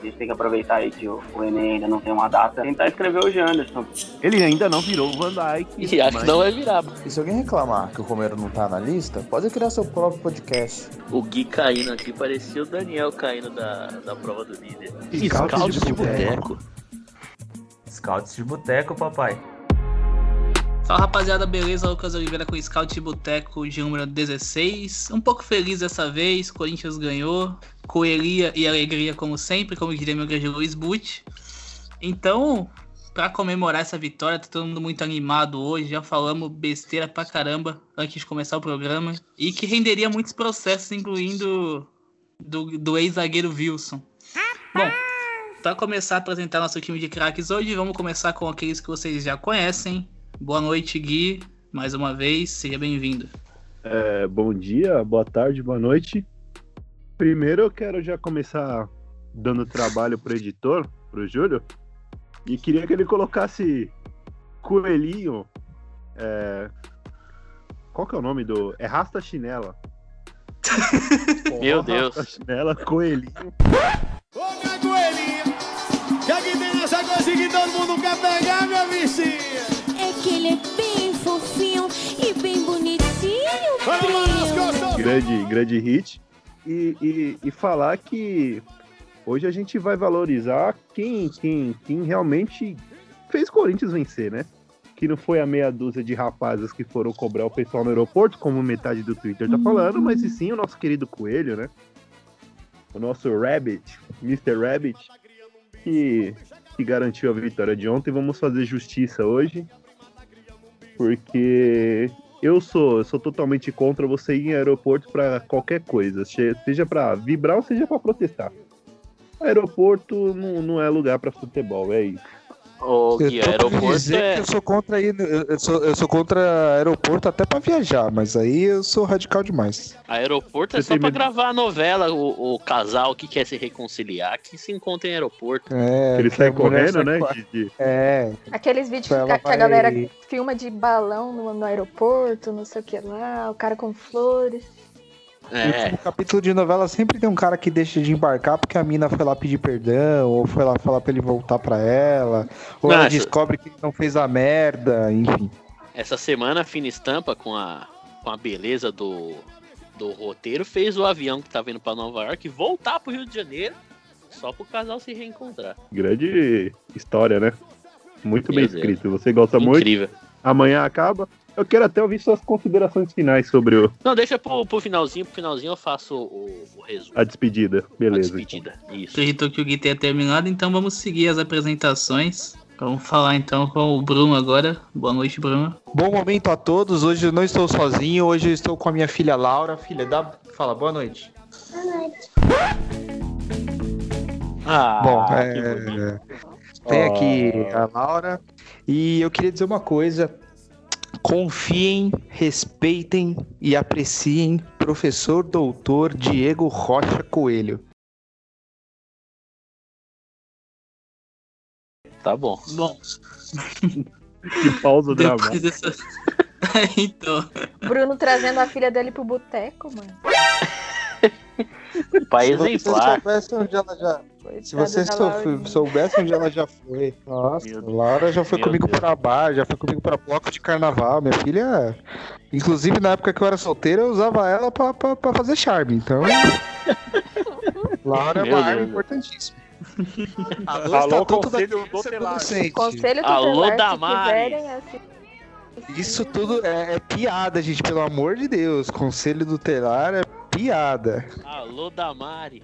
A gente tem que aproveitar aí que o, o Enem ainda não tem uma data. Tentar escrever o Janderson. Ele ainda não virou o Van Dyke. E acho que não vai virar. E se alguém reclamar que o Romero não tá na lista, pode criar seu próprio podcast. O Gui caindo aqui parecia o Daniel caindo da, da prova do líder. Scouts Scouts de boteco. Scouts de boteco, papai. Fala rapaziada, beleza? Lucas Oliveira com o Scout de Boteco de número 16. Um pouco feliz dessa vez, Corinthians ganhou. Coelhia e alegria, como sempre, como diria meu grande Luiz Butch. Então, pra comemorar essa vitória, tá todo mundo muito animado hoje. Já falamos besteira pra caramba antes de começar o programa. E que renderia muitos processos, incluindo do, do ex-zagueiro Wilson. Bom, para começar a apresentar nosso time de craques hoje, vamos começar com aqueles que vocês já conhecem. Boa noite, Gui. Mais uma vez, seja bem-vindo. É, bom dia, boa tarde, boa noite. Primeiro eu quero já começar dando trabalho pro editor, pro Júlio. E queria que ele colocasse Coelhinho. é, Qual que é o nome do. É Rasta Chinela. Meu Deus. Rasta Chinela, Coelhinho. Ô, minha coelhinha, que aqui tem essa coisa que todo mundo quer pegar, minha vizinha. É que ele é bem fofinho e bem bonitinho, Vamos lá, grande, grande hit. E, e, e falar que hoje a gente vai valorizar quem, quem, quem realmente fez o Corinthians vencer, né? Que não foi a meia dúzia de rapazes que foram cobrar o pessoal no aeroporto, como metade do Twitter tá falando, mas e sim o nosso querido Coelho, né? O nosso Rabbit, Mr. Rabbit, que, que garantiu a vitória de ontem. Vamos fazer justiça hoje, porque eu sou, eu sou totalmente contra você ir em aeroporto pra qualquer coisa, seja pra vibrar ou seja pra protestar. Aeroporto não, não é lugar pra futebol, é isso. Ô, Gui, eu pra aeroporto dizer é. que eu sou contra ir, eu, sou, eu sou contra aeroporto até pra viajar, mas aí eu sou radical demais. Aeroporto é Você só medo- gravar a novela, o, o casal que quer se reconciliar, que se encontra em aeroporto. É, Ele sai correndo, sai né? a- de- de- É, Aqueles vídeos que, a- que a galera filma de balão no, no aeroporto, não sei o que lá, o cara com flores. É, no capítulo de novela sempre tem um cara que deixa de embarcar porque a mina foi lá pedir perdão, ou foi lá falar pra ele voltar pra ela, ou ela Nossa. descobre que ele não fez a merda, enfim. essa semana a Fina Estampa, com a, com a beleza do, do roteiro, fez o avião que tava indo pra Nova York voltar pro Rio de Janeiro, só pro casal se reencontrar. grande história, né? Muito bem Deus. escrito. Você gosta muito. Incrível. Amanhã acaba. Eu quero até ouvir suas considerações finais sobre o- Não, deixa pro, pro finalzinho, pro finalzinho eu faço o, o resumo. a despedida. A Beleza. despedida. Isso. Acreditou que o Gui tenha terminado, então vamos seguir as apresentações. Vamos falar então com o Bruno agora. Boa noite, Bruno. Bom momento a todos, hoje eu não estou sozinho, hoje eu estou com a minha filha Laura. Filha, dá... fala boa noite. Ah, Bom, é, tem aqui a Laura. E eu queria dizer uma coisa. Confiem, respeitem e apreciem professor doutor Diego Rocha Coelho. Tá bom. Bom, Que pausa dramática. dessa. então, Bruno trazendo a filha dele pro boteco, mano. Pai Se você exemplar. soubesse onde ela já. Se Coitada você da sou- Laurinha. soubesse onde ela já foi. Nossa, Laura já foi meu comigo Deus. pra bar, já foi comigo pra bloco de carnaval. Minha filha. Inclusive, na época que eu era solteiro, eu usava ela pra, pra, pra fazer charme. Então. Laura é Meu uma Deus. arma importantíssima. Alô, Alô, Conselho e Tutelar. Conselho Alô, tutelar, se Damares. quiserem assim. Isso tudo é, é piada, gente, pelo amor de Deus. Conselho tutelar é piada. Alô, Damares.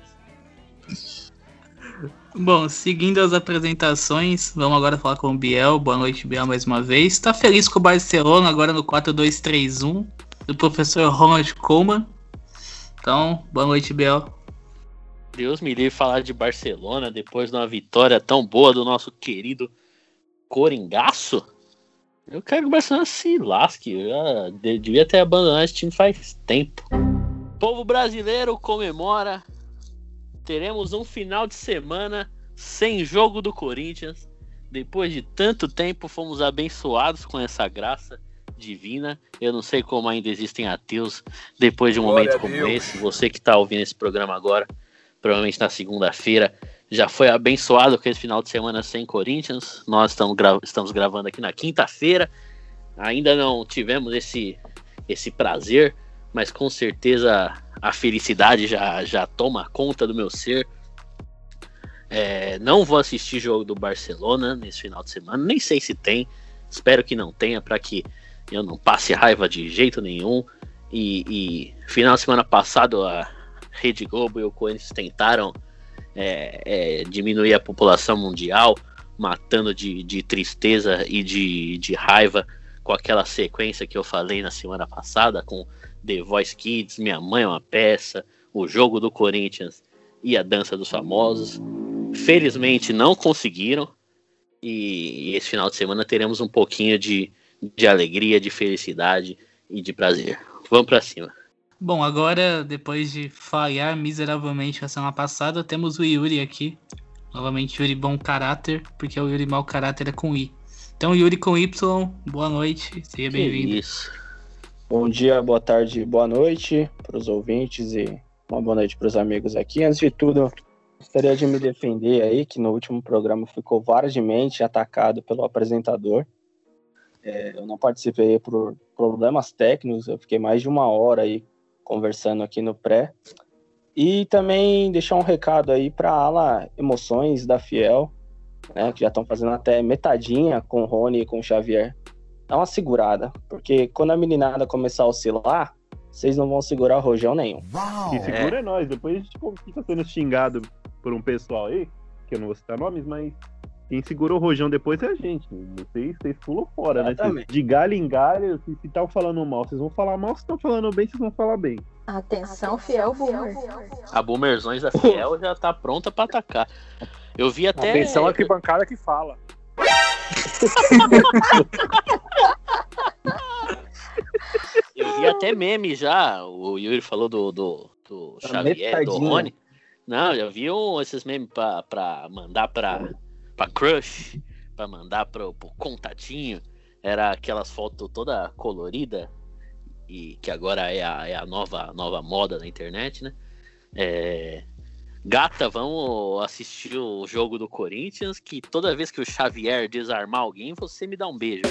Bom, seguindo as apresentações, vamos agora falar com o Biel. Boa noite, Biel, mais uma vez. Tá feliz com o Barcelona agora no 4-2-3-1 do professor Ronald Koeman. Então, boa noite, Biel. Deus me livre falar de Barcelona depois de uma vitória tão boa do nosso querido Coringaço. Eu quero que o Barcelona se lasque. Eu devia ter abandonado esse time faz tempo. O povo brasileiro comemora. Teremos um final de semana sem jogo do Corinthians. Depois de tanto tempo, fomos abençoados com essa graça divina. Eu não sei como ainda existem ateus depois de um Glória momento como esse. Você que está ouvindo esse programa agora, provavelmente na segunda-feira, já foi abençoado com esse final de semana sem Corinthians. Nós estamos, gra estamos gravando aqui na quinta-feira. Ainda não tivemos esse, esse prazer, mas com certeza a felicidade já, já toma conta do meu ser. É, não vou assistir jogo do Barcelona nesse final de semana, nem sei se tem. Espero que não tenha, para que eu não passe raiva de jeito nenhum. E, e final de semana passado a Rede Globo e o Corinthians tentaram é, é, diminuir a população mundial, matando de, de tristeza e de, de raiva com aquela sequência que eu falei na semana passada, com The Voice Kids, Minha Mãe é uma Peça, o jogo do Corinthians e a Dança dos Famosos. Felizmente não conseguiram, e, esse final de semana teremos um pouquinho de, de alegria, de felicidade e de prazer. Vamos para cima. Bom, agora, depois de falhar miseravelmente na semana passada, temos o Yuri aqui. Novamente, Yuri bom caráter, porque o Yuri mau caráter é com I. Então, Yuri com Y, boa noite, seja bem-vindo. Isso. Bom dia, boa tarde, boa noite para os ouvintes e uma boa noite para os amigos aqui. Antes de tudo, gostaria de me defender aí, que no último programa fui covardemente atacado pelo apresentador. É, eu não participei por problemas técnicos, eu fiquei mais de uma hora aí conversando aqui no pré. E também deixar um recado aí para a ala Emoções da Fiel, né, que já estão fazendo até metadinha com o Rony e com o Xavier. Dá uma segurada, porque quando a meninada começar a oscilar, vocês não vão segurar rojão nenhum. Quem segura é. nós. Depois a gente fica sendo xingado por um pessoal aí, que eu não vou citar nomes, mas quem segura o rojão depois é a gente. Vocês, vocês pulam fora, né? Vocês, de galho em galho, se estão falando mal, vocês vão falar mal, se estão falando bem, vocês vão falar bem. Atenção, fiel boomer. A Boomerzões da Fiel já tá pronta pra atacar. Eu vi até. Atenção, arquibancada que fala. Eu vi até meme já. O Yuri falou do, do, do Xavier, do Rony. Não, já vi um, esses memes pra, pra mandar pra, pra crush, pra mandar pro, pro contatinho. Era aquelas fotos toda colorida e que agora é a, é a nova, nova moda na internet, né? É, Gata, vamos assistir o jogo do Corinthians, que toda vez que o Xavier desarmar alguém, você me dá um beijo.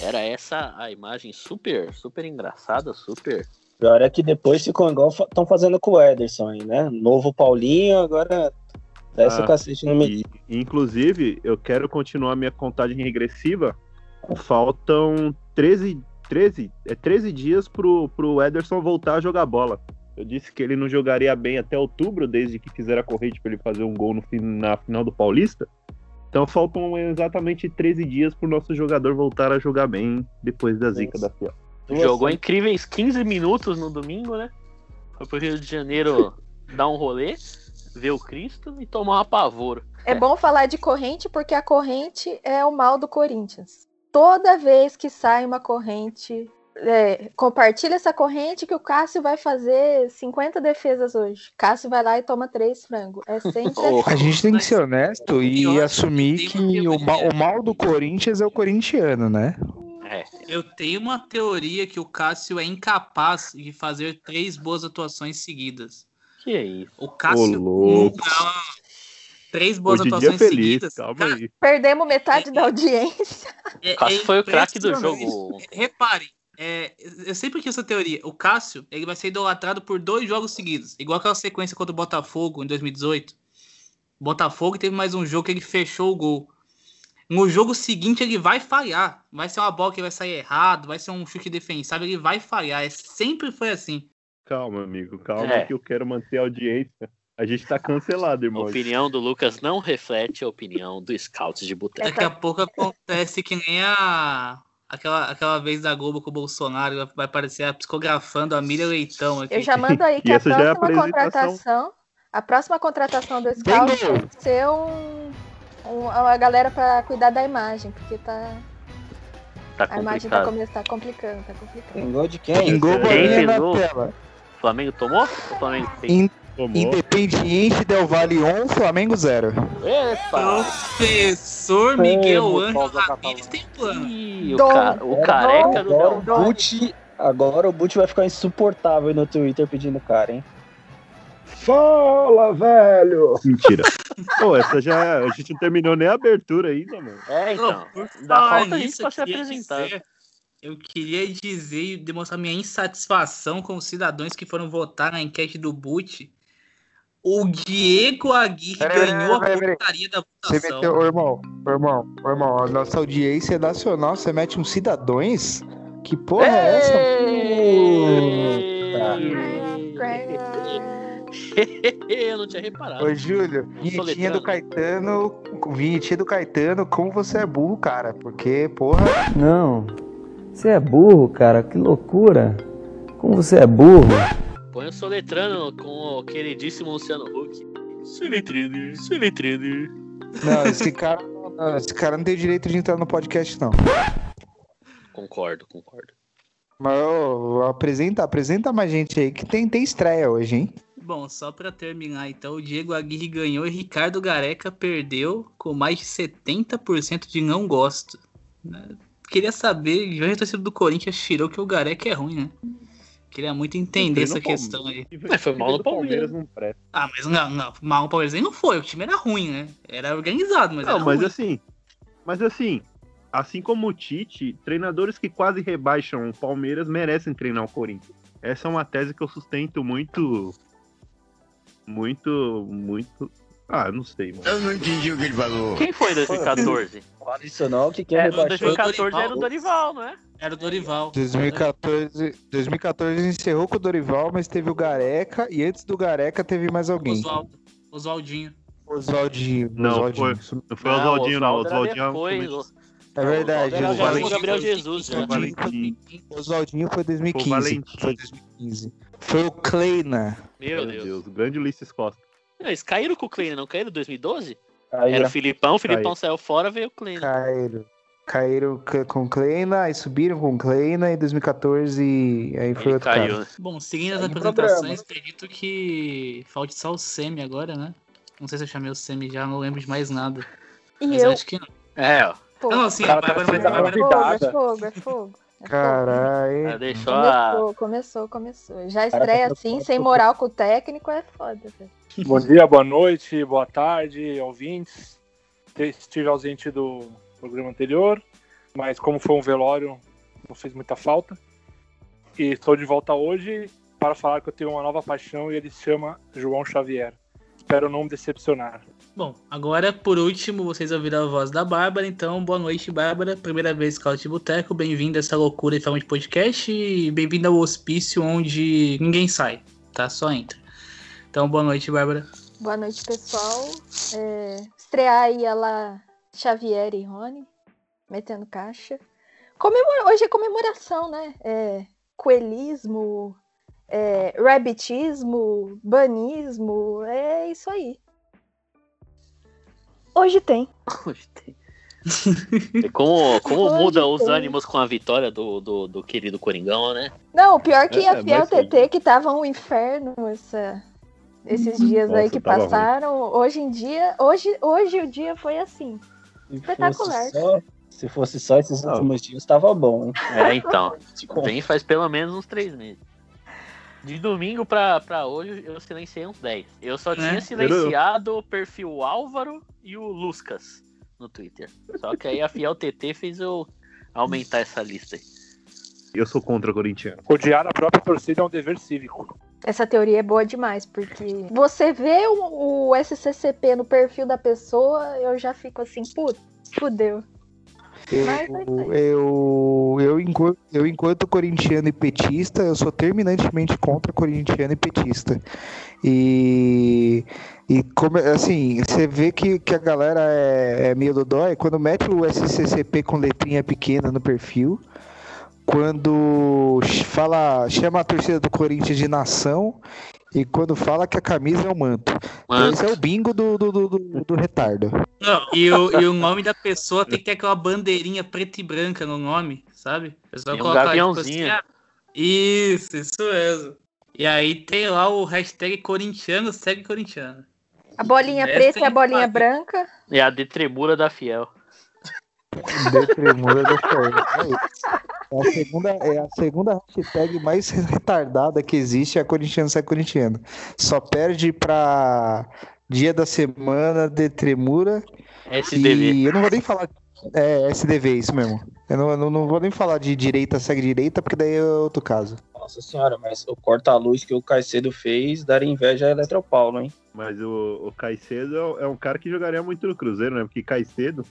Era essa a imagem super, super engraçada, super. Pior é que depois ficou igual estão fazendo com o Ederson aí, né? Novo Paulinho, agora desce Ah, o cacete no meio. Inclusive, eu quero continuar minha contagem regressiva. Faltam 13, 13, é 13 dias pro, pro Ederson voltar a jogar bola. Eu disse que ele não jogaria bem até outubro, desde que fizeram a corrente para ele fazer um gol no fim, na final do Paulista. Então faltam exatamente 13 dias pro nosso jogador voltar a jogar bem depois da zica da Fiel. Jogou incríveis 15 minutos no domingo, né? Foi pro Rio de Janeiro dar um rolê, ver o Cristo e tomar um apavoro. É bom falar de corrente porque a corrente é o mal do Corinthians. Toda vez que sai uma corrente, é, compartilha essa corrente que o Cássio vai fazer 50 defesas hoje. Cássio vai lá e toma três frangos. É sempre Oh, A gente tem que ser honesto e Eu acho assumir que o mal, o mal do Corinthians é o corintiano, né? É, Eu tenho uma teoria que o Cássio é incapaz de fazer três boas atuações seguidas. que é isso. O Cássio. Não, eu Boas Hoje dia atuações feliz, seguidas. calma Cara, aí. Perdemos metade da audiência. é- Cássio é foi o craque do jogo. Reparem, é, eu sempre quis essa teoria. O Cássio ele vai ser idolatrado por dois jogos seguidos. Igual aquela sequência contra o Botafogo em 2018. Botafogo teve mais um jogo que ele fechou o gol. No jogo seguinte ele vai falhar. Vai ser uma bola que vai sair errado, vai ser um chute defensável, ele vai falhar. É, sempre foi assim. Calma, amigo, calma É. que eu quero manter a audiência. A gente tá cancelado, A irmão. opinião do Lucas não reflete a opinião do Scouts de Boteco. Daqui a pouco acontece que nem a. Aquela, aquela vez da Globo com o Bolsonaro vai- aparecer a psicografando a Miriam Leitão aqui. Eu já mando aí que a já é a próxima contratação, a próxima contratação do Scout vai ser um, um- uma galera pra cuidar da imagem, porque tá, Tá a imagem tá, complicado. come- tá complicando, tá complicando. Tem gol de quem? Engloba Quem na gol? tela. O Flamengo tomou? O Flamengo fez? Tomou. Independiente Del Valle 1, Flamengo 0. Epa! Professor Miguel Ângelo Ramírez tem plano. Ih, o, Dom. ca- o careca do Del agora o Butch vai ficar insuportável no Twitter pedindo cara, hein? Fala, velho! Mentira. Pô, essa já. A gente não terminou nem a abertura ainda, mano. É, então. Dá falta gente pra eu se apresentar. dizer- Eu queria dizer e demonstrar minha insatisfação com os cidadãos que foram votar na enquete do Boot. O Diego Aguirre Peraí, ganhou a peraí. portaria da Você votação. meteu, ô irmão, ô irmão, ô irmão, a nossa audiência é nacional, você mete uns cidadãos? Que porra é essa? Eu não tinha reparado. Ô, Júlio, vinhetinha do Caetano, vinhetinha do Caetano, como você é burro, cara, porque, porra... Não, você é burro, cara, que loucura. Como você é burro. Põe o soletrando com o queridíssimo Luciano Huck. Soletrando, soletrando. Não, esse cara, não, esse cara não tem direito de entrar no podcast, não. Concordo, concordo. Mas, ô, apresenta, apresenta mais gente aí, que tem, tem estreia hoje, hein? Bom, só pra terminar, então, o Diego Aguirre ganhou e Ricardo Gareca perdeu com mais de 70% de não gosto. né? Queria saber, já torcida do Corinthians tirou que o Gareca é ruim, né? Queria muito entender essa questão aí. Mas foi mal no Palmeiras. não presta. Ah, mas não, não, mal o Palmeiras nem não foi, o time era ruim, né? Era organizado, mas Não, era mas ruim. assim. Mas assim. Assim como o Tite, treinadores que quase rebaixam o Palmeiras merecem treinar o Corinthians. Essa é uma tese que eu sustento muito. Muito. Muito. Ah, eu não sei, mano. Eu não entendi o que ele falou. Quem foi em 2014? Fala isso não, que quem É, rebaixou... 2014 era o Dorival, não é? Era o Dorival. 2014, 2014 encerrou com o Dorival, mas teve o Gareca, e antes do Gareca teve mais alguém. Oswaldo. Oswaldinho. Oswaldinho. Não, Oswaldinho. foi- Não foi o Oswaldinho, não. O Oswaldinho depois, É verdade. O o Valentim- Gabriel Jesus, Foi o né? Valentim. Oswaldinho foi Foi o 2015. Valentim. Foi 2015. Foi o Kleina. Meu Meu Deus. Deus, grande Ulisses Costa. Eles caíram com o Kleiner, não caíram em 2012? Aí, Era o Filipão, o Filipão Caiu. saiu fora, veio o Kleiner. Caíram. Caíram c- com Kleina, aí subiram com Kleina, e 2014 aí foi Ele outro caiu, cara. né? Bom, seguindo as Segue o apresentações, acredito que falte só o Semi agora, né? Não sei se eu chamei o Semi já, não lembro de mais nada. E Mas eu. acho que não. É, ó. Pô, não, sim, O cara a Bárbara tá vai é é fogo, é fogo. É. Caralho. Já deixou a. Começou, começou, começou. Já estreia assim, sem moral com o técnico, é foda. Bom dia, boa noite, boa tarde, ouvintes. Estive ausente do programa anterior, mas como foi um velório, não fez muita falta. E estou de volta hoje para falar que eu tenho uma nova paixão e ele se chama João Xavier. Espero não decepcionar. Bom, agora, por último, vocês ouviram a voz da Bárbara, então, boa noite, Bárbara. Primeira vez Scout de Boteco, bem-vinda a essa loucura em forma de podcast e bem-vinda ao hospício onde ninguém sai, tá? Só entra. Então, boa noite, Bárbara. Boa noite, pessoal. É, estrear aí ela Xavier e Rony, metendo caixa. Comemora- Hoje é comemoração, né? É, coelhismo, é, rabbitismo, banismo, é isso aí. Hoje tem. Hoje tem. E Como, como Hoje muda os tem. ânimos com a vitória do, do, do querido Coringão, né? Não, o pior que É, a Fiel mas sim. TT, que tava um inferno essa- esses dias aí Nossa, que tava ruim. passaram, hoje em dia, hoje, hoje o dia foi assim. Se Espetacular. fosse só, se fosse só esses últimos dias, tava bom? É, então. Tipo, Vem faz pelo menos uns três meses. De domingo pra, pra hoje, eu silenciei uns 10. Eu só tinha É. silenciado o perfil Álvaro e o Lucas no Twitter. Só que aí a Fiel TT fez eu aumentar essa lista aí. Eu sou contra o corintiano. Odiar a própria torcida é um dever cívico. Essa teoria é boa demais, porque você vê o, o SCCP no perfil da pessoa, eu já fico assim, puta, fudeu. Aí. Eu, eu, enquanto, eu, enquanto corintiano e petista, eu sou terminantemente contra corintiano e petista. E, e como, assim, você vê que, que a galera é, é meio dodói quando mete o SCCP com letrinha pequena no perfil, quando fala, chama a torcida do Corinthians de nação e quando fala que a camisa é o manto. Mano, Esse é o bingo do, do, do, do- do retardo. Não, e o, e o nome da pessoa tem que ter aquela bandeirinha preta e branca no nome, sabe? A pessoa Tem um lá, gaviãozinho. ah, isso, isso mesmo. E aí tem lá o hashtag corintiano segue corintiano. A bolinha Essa preta e a é bolinha fácil. branca. é a detremura da Fiel. Do Fernando. É isso. É a segunda, é a segunda hashtag mais retardada que existe, é a corintiano sai corintiano. Só perde pra dia da semana de tremura. SDV. E eu não vou nem falar. É, SDV, isso mesmo. Eu não, não, não vou nem falar de direita segue direita, porque daí é outro caso. Nossa senhora, mas o corta-luz que o Caicedo fez daria inveja a Eletropaulo, hein? Mas o, o Caicedo é um- é um cara que jogaria muito no Cruzeiro, né? Porque Caicedo.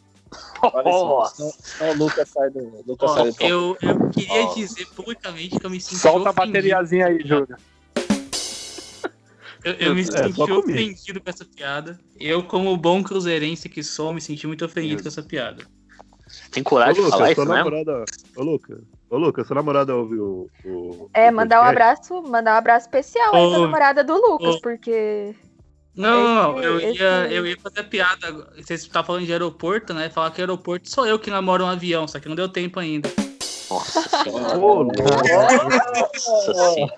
Lucas sai do. Lucas Ó, sai do eu, eu queria Ó. dizer publicamente que eu me senti Solta a ofendido. bateriazinha aí, Júlio. Eu, eu me É, senti ofendido com essa piada. Eu, como bom cruzeirense que sou, me senti muito ofendido com essa piada. Tem coragem Ô, de falar Lucas, isso namorada. Ô, Lucas. Ô, Lucas, sua namorada ouviu o. o É, o mandar um abraço, mandar um abraço especial aí pra namorada do Lucas, ô. porque. Não, não, não, Esse- eu ia, esse- eu ia fazer a piada. Vocês estavam falando de aeroporto, né? Falar que aeroporto sou eu que namoro um avião, só que não deu tempo ainda. Nossa senhora. Nossa senhora.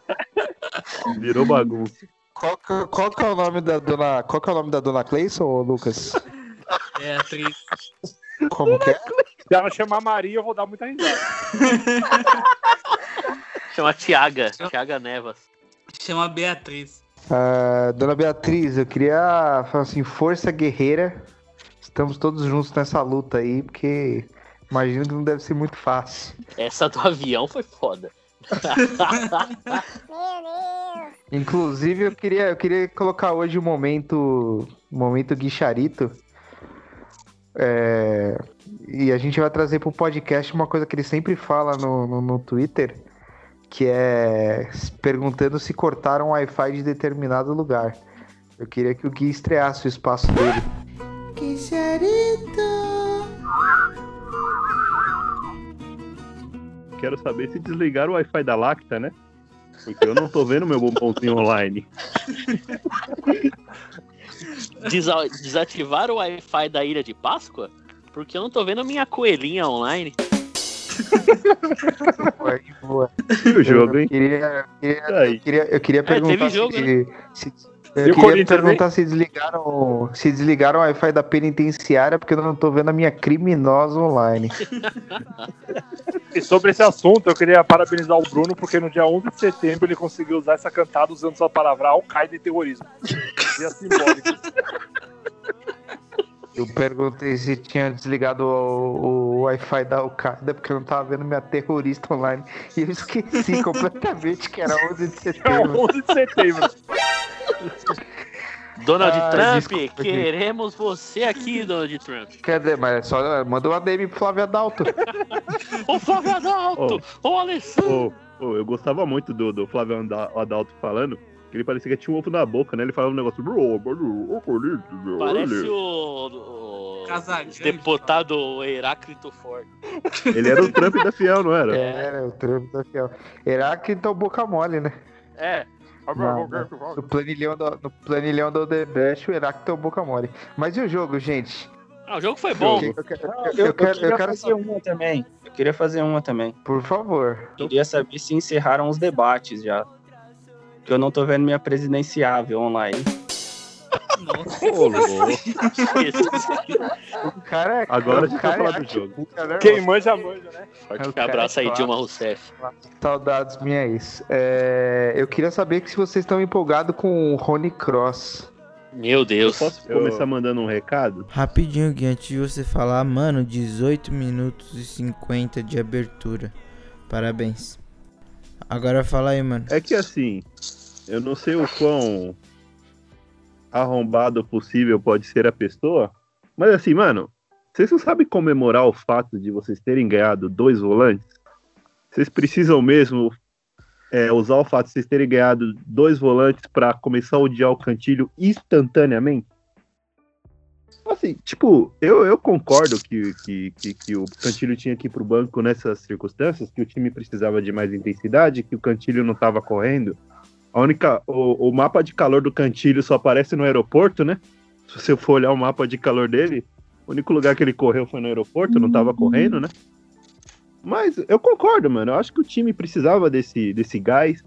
Virou bagunça. Qual, que- qual que é o nome da dona. Qual que é o nome da dona Cleison, Lucas? É, atriz. Como que é? Se ela chamar Maria, eu vou dar muita risada. Chama Tiaga. Tiaga Nevas. Chama Beatriz. Ah, dona Beatriz, eu queria falar assim, força guerreira. Estamos todos juntos nessa luta aí, porque imagino que não deve ser muito fácil. Essa do avião foi foda. Inclusive, eu queria, eu queria colocar hoje o momento, o momento guicharito. É, e a gente vai trazer pro podcast uma coisa que ele sempre fala no, no, no Twitter, que é perguntando se cortaram o Wi-Fi de determinado lugar. Eu queria que o Gui estreasse o espaço dele. Quero saber se desligaram o Wi-Fi da Lacta, né? Porque eu não tô vendo meu bombonzinho online. Desa- Desativar o Wi-Fi da Ilha de Páscoa? Porque eu não tô vendo a minha coelhinha online. Boa, boa. E o jogo, hein? Eu queria, eu queria, eu queria, eu queria perguntar teve jogo, se, se- E eu queria perguntar se desligaram, se desligaram o Wi-Fi da penitenciária, porque eu não tô vendo a minha criminosa online. E sobre esse assunto, eu queria parabenizar o Bruno, porque no dia 11 de setembro ele conseguiu usar essa cantada usando sua palavra Al-Qaeda e terrorismo. Dia simbólico. Eu perguntei se tinha desligado o, o Wi-Fi da Al-Qaeda, porque eu não tava vendo minha terrorista online. E eu esqueci completamente que era 11 de É setembro. 11 de setembro. Donald Ah, Trump, desculpa, gente. queremos você aqui, Donald Trump. Quer dizer, mas é só manda uma DM pro Flávio Adalto. Ô Flávio Adalto! Ô Alessandro! Ô, ô, eu gostava muito do, do Flávio Adalto falando, ele parecia que tinha um ovo na boca, né? Ele falava um negócio. Parece o, o Casagrande. deputado Heráclito Ford. Ele era o Trump da Fiel, não era? Era o Trump da Fiel. Heráclito então boca mole, né? É. Não, no planilhão do, no planilhão do Odebrecht, o Heráclito é o boca mole. Mas e o jogo, gente? Ah, o jogo foi bom. Eu, quero- eu Eu, quero, eu queria quero fazer uma também. Eu queria fazer uma também. Por favor. Queria saber se encerraram os debates já. Que eu não tô vendo minha presidenciável online. Nossa. Ô. O cara é. Agora gente cara vai é falar do jogo. né, Quem manja, manja, né? Forte abraço aí, Dilma Rousseff. Saudades minha ex. É, eu queria saber se vocês estão empolgados com o Rony Cross. Meu Eu Deus. posso começar mandando um recado? Rapidinho, Gui, antes de você falar, mano, 18 minutos e 50 de abertura. Parabéns. Agora fala aí, mano. É que assim, eu não sei o quão arrombado possível pode ser a pessoa, mas assim, mano, vocês não sabem comemorar o fato de vocês terem ganhado dois volantes? Vocês precisam mesmo é, usar o fato de vocês terem ganhado dois volantes pra começar a odiar o Cantilho instantaneamente? Assim, tipo, eu, eu concordo que, que, que, que o Cantilho tinha que ir pro banco nessas circunstâncias, que o time precisava de mais intensidade, que o Cantilho não tava correndo. A única. O, o mapa de calor do Cantilho só aparece no aeroporto, né? Se você for olhar o mapa de calor dele, o único lugar que ele correu foi no aeroporto, não tava correndo, né? Mas eu concordo, mano. Eu acho que o time precisava desse, desse gás.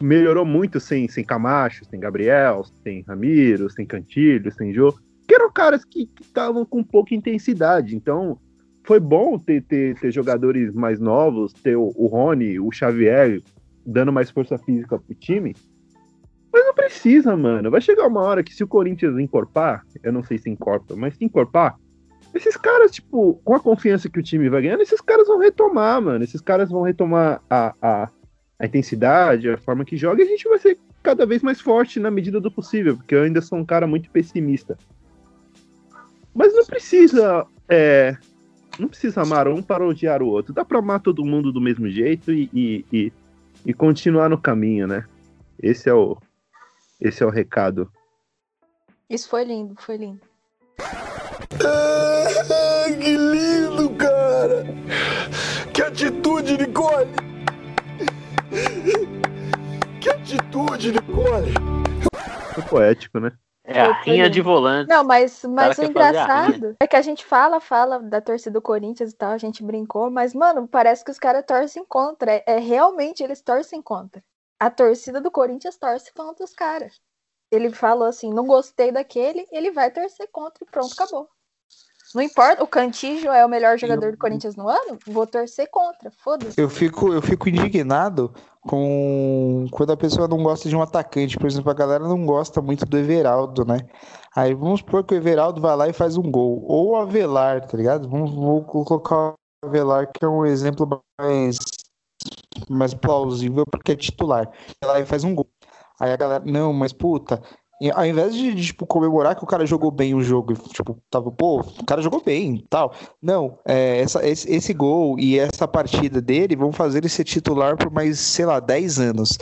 Melhorou muito sem, sem Camacho, sem Gabriel, sem Ramiro, sem Cantilho, sem Jô. Que eram caras que estavam com pouca intensidade. Então, foi bom ter, ter, ter jogadores mais novos, ter o, o Rony, o Xavier, dando mais força física pro time. Mas não precisa, mano. Vai chegar uma hora que se o Corinthians encorpar, eu não sei se encorpa, mas se encorpar, esses caras, tipo, com a confiança que o time vai ganhando, esses caras vão retomar, mano. Esses caras vão retomar a, a, a intensidade, a forma que joga, e a gente vai ser cada vez mais forte na medida do possível, porque eu ainda sou um cara muito pessimista. Mas não precisa. É, não precisa amar um para odiar o outro. Dá pra amar todo mundo do mesmo jeito e, e, e, e continuar no caminho, né? Esse é o, esse é o recado. Isso foi lindo, foi lindo. Ah, que lindo, cara! Que atitude, Nicole! Que atitude, Nicole! Foi poético, né? É a rinha de volante. Não, mas, mas o engraçado é que a gente fala, fala da torcida do Corinthians e tal, a gente brincou, mas, mano, parece que os caras torcem contra. É, é realmente eles torcem contra. A torcida do Corinthians torce contra os caras. Ele falou assim: não gostei daquele, ele vai torcer contra e pronto, acabou. Não importa, o Cantijo é o melhor jogador do Corinthians no ano? Vou torcer contra, foda-se. Eu fico, eu fico indignado com quando a pessoa não gosta de um atacante. Por exemplo, a galera não gosta muito do Everaldo, né? Aí vamos supor que o Everaldo vai lá e faz um gol. Ou o Avelar, tá ligado? Vamos vou colocar o Avelar, que é um exemplo mais, mais plausível, porque é titular. Vai lá e faz um gol. Aí a galera, não, mas puta, ao invés de, de, tipo, comemorar que o cara jogou bem o jogo, tipo, tava, pô, o cara jogou bem tal. Não, é, essa, esse, esse gol e essa partida dele vão fazer ele ser titular por mais, sei lá, 10 anos.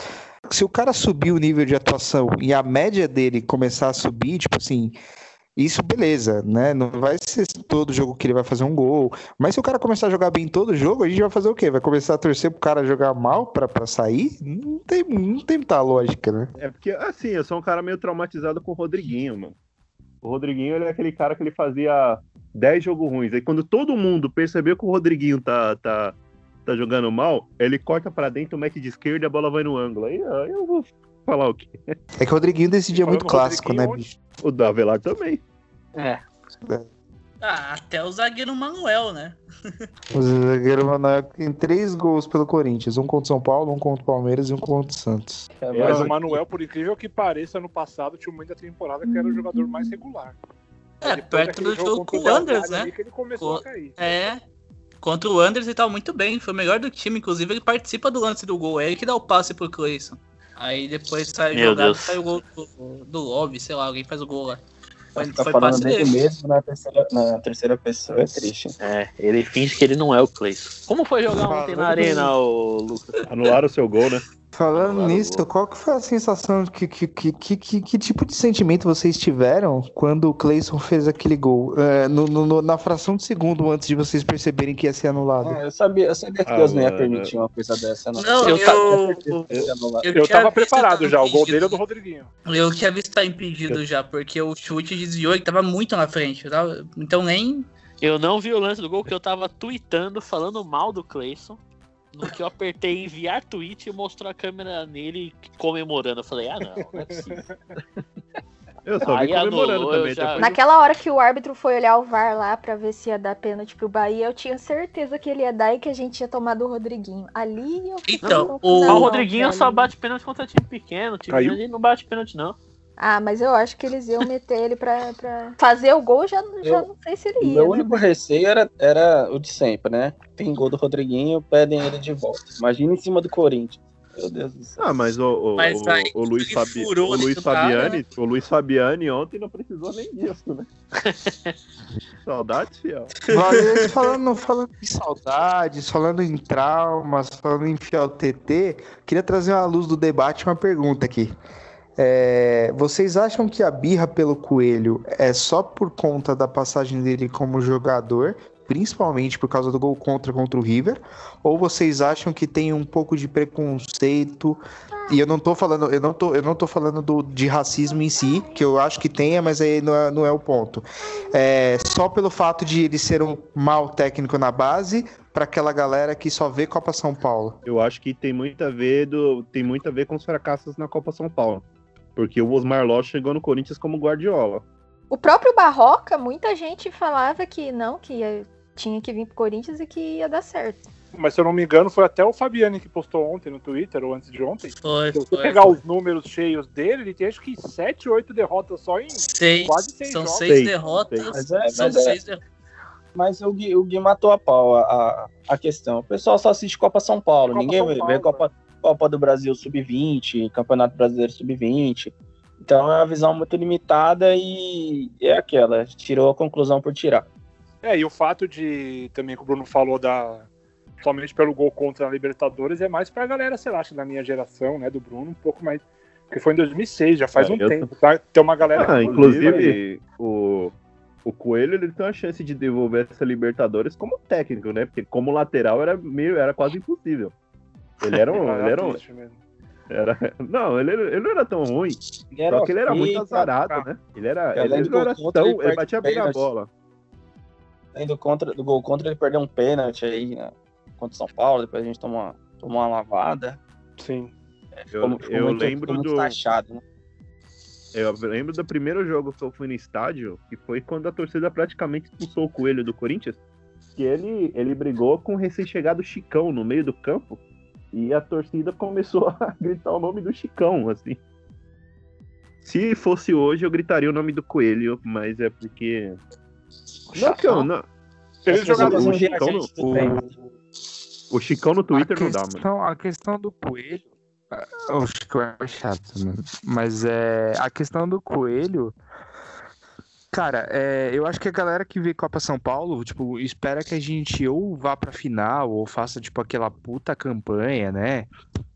Se o cara subir o nível de atuação e a média dele começar a subir, tipo assim, isso beleza, né? Não vai ser todo jogo que ele vai fazer um gol. Mas se o cara começar a jogar bem todo jogo, a gente vai fazer o quê? Vai começar a torcer pro cara jogar mal pra, pra sair? Não tem, não tem muita lógica, né? É porque, assim, eu sou um cara meio traumatizado com o Rodriguinho, mano. O Rodriguinho, ele é aquele cara que ele fazia 10 jogos ruins. Aí quando todo mundo percebeu que o Rodriguinho tá, tá, tá jogando mal, ele corta pra dentro, mete de esquerda e a bola vai no ângulo. Aí eu vou falar o quê? É que o Rodriguinho decidia muito clássico, né, bicho? O da Avelar também. É. Ah, até o zagueiro Manuel, né? O zagueiro Manuel tem três gols pelo Corinthians: um contra o São Paulo, um contra o Palmeiras e um contra o Santos. É, mas o Manuel, por incrível que pareça, no passado tinha um momento da temporada que era o jogador mais regular. É, Depois perto do jogo com o Anders, né? ele começou Co- a cair. É. Contra o Anders ele tava muito bem, foi o melhor do time, inclusive ele participa do lance do gol, é ele que dá o passe pro Cleison. Aí depois sai Meu jogado, Deus. sai o gol do, do Lobby, sei lá, alguém faz o gol lá. Foi, foi falando dele dele. mesmo na terceira, na terceira pessoa é triste. É, ele finge que ele não é o Cleison. Como foi jogar ontem na arena, ô Lucas? Anularam o seu gol, né? Falando nisso, eu qual que foi a sensação que, que, que, que, que, que tipo de sentimento vocês tiveram quando o Cleison fez aquele gol? É, no, no- no- na fração de segundo antes de vocês perceberem que ia ser anulado. Ah, eu sabia, eu sabia que Ah, Deus não ia mano. permitir uma coisa dessa, não. Não, Eu eu, eu, Eu, tinha tava preparado já, o tava gol dele é impedido. do Rodriguinho. Eu tinha visto estar impedido já, porque o chute desviou e tava muito na frente. Tava, então nem. Eu não vi o lance do gol que eu tava tweetando falando mal do Cleison. No que eu apertei enviar tweet e mostrou a câmera nele comemorando. Eu falei, ah não, não é possível. Eu só Aí comemorando anulou, também. já- Naquela hora que o árbitro foi olhar o VAR lá pra ver se ia dar pênalti pro Bahia, eu tinha certeza que ele ia dar e que a gente ia tomar do Rodriguinho. Ali eu Então, o- não, Ah, o Rodriguinho só bate pênalti contra time pequeno. O time Caiu. grande não bate pênalti, não. Ah, mas eu acho que eles iam meter ele pra, pra fazer o gol, já, já Eu- não sei se ele ia. meu né? único receio era, era o de sempre, né? Tem gol do Rodriguinho, pedem ele de volta. Imagina em cima do Corinthians. Meu Deus do céu. Ah, mas o, o, Mas o- aí, o Luiz, Fabi... o Luiz do cara, Fabiani, o Luiz Fabiani ontem não precisou nem disso, né? Saudades, fiel. Valeu, falando, falando em saudades, falando em traumas, falando em fiel TT, queria trazer à luz do debate uma pergunta aqui. É, vocês acham que a birra pelo Coelho é só por conta da passagem dele como jogador, principalmente por causa do gol contra contra o River? Ou vocês acham que tem um pouco de preconceito? E eu não tô falando, eu não tô, eu não tô falando do, de racismo em si, que eu acho que tenha, mas aí não é, não é o ponto. É, só pelo fato de ele ser um mau técnico na base para aquela galera que só vê Copa São Paulo. Eu acho que tem muito a ver do, tem muito a ver com os fracassos na Copa São Paulo. Porque o Osmar Loss chegou no Corinthians como Guardiola. O próprio Barroca, muita gente falava que não, que ia- tinha que vir pro Corinthians e que ia dar certo. Mas se eu não me engano, foi até o Fabiani que postou ontem no Twitter, ou antes de ontem. Foi, Se você foi, pegar foi. os números cheios dele, ele tem acho que 7, 8 derrotas só em Seis, quase 6 são jogos. seis Seis, derrotas. seis. Mas é, São mas é- seis derrotas. Mas o Gui, o Gui matou a pau a, a, a questão. O pessoal só assiste Copa São Paulo. Copa Ninguém São vê, Paulo, vê Copa, Copa do Brasil Sub-20, Campeonato Brasileiro Sub-20. Então é uma visão muito limitada e é aquela. Tirou a conclusão por tirar. É, e o fato de também que o Bruno falou da. Somente pelo gol contra a Libertadores é mais pra galera, sei lá, acho da minha geração, né, do Bruno, um pouco mais. Porque foi em 2006, já faz É, um tempo, tá? Tem uma galera. Ah, inclusive, o, o Coelho ele tem uma chance de devolver essa Libertadores como técnico, né? Porque como lateral era meio, era quase impossível. Ele era um. Era ele era um era, não, ele, ele não era tão ruim. Ele Só que ele era muito azarado, cara. né? Ele era. Ele, do não era contra, tão. ele Ele batia bem na bola. Além do, contra, do gol contra, ele perdeu um pênalti aí né, contra o São Paulo. Depois a gente tomou uma, tomou uma lavada. Sim. Eu, Ficou- ficou eu muito- lembro muito do. taxado, né? Eu lembro do primeiro jogo que eu fui no estádio, que foi quando a torcida praticamente expulsou o Coelho do Corinthians. Que ele, ele brigou com o recém-chegado Chicão no meio do campo. E a torcida começou a gritar o nome do Chicão, assim. Se fosse hoje, eu gritaria o nome do Coelho, mas é porque. Não, que eu, não. Ele As jogava pessoas o Chicão no- o-. O Chicão no Twitter a não dá, mano. questão, A questão do coelho. ah, O Chico é chato, mano. Mas é. A questão do coelho. Cara, é, eu acho que a galera que vê Copa São Paulo, tipo, espera que a gente ou vá pra final, ou faça, tipo, aquela puta campanha, né?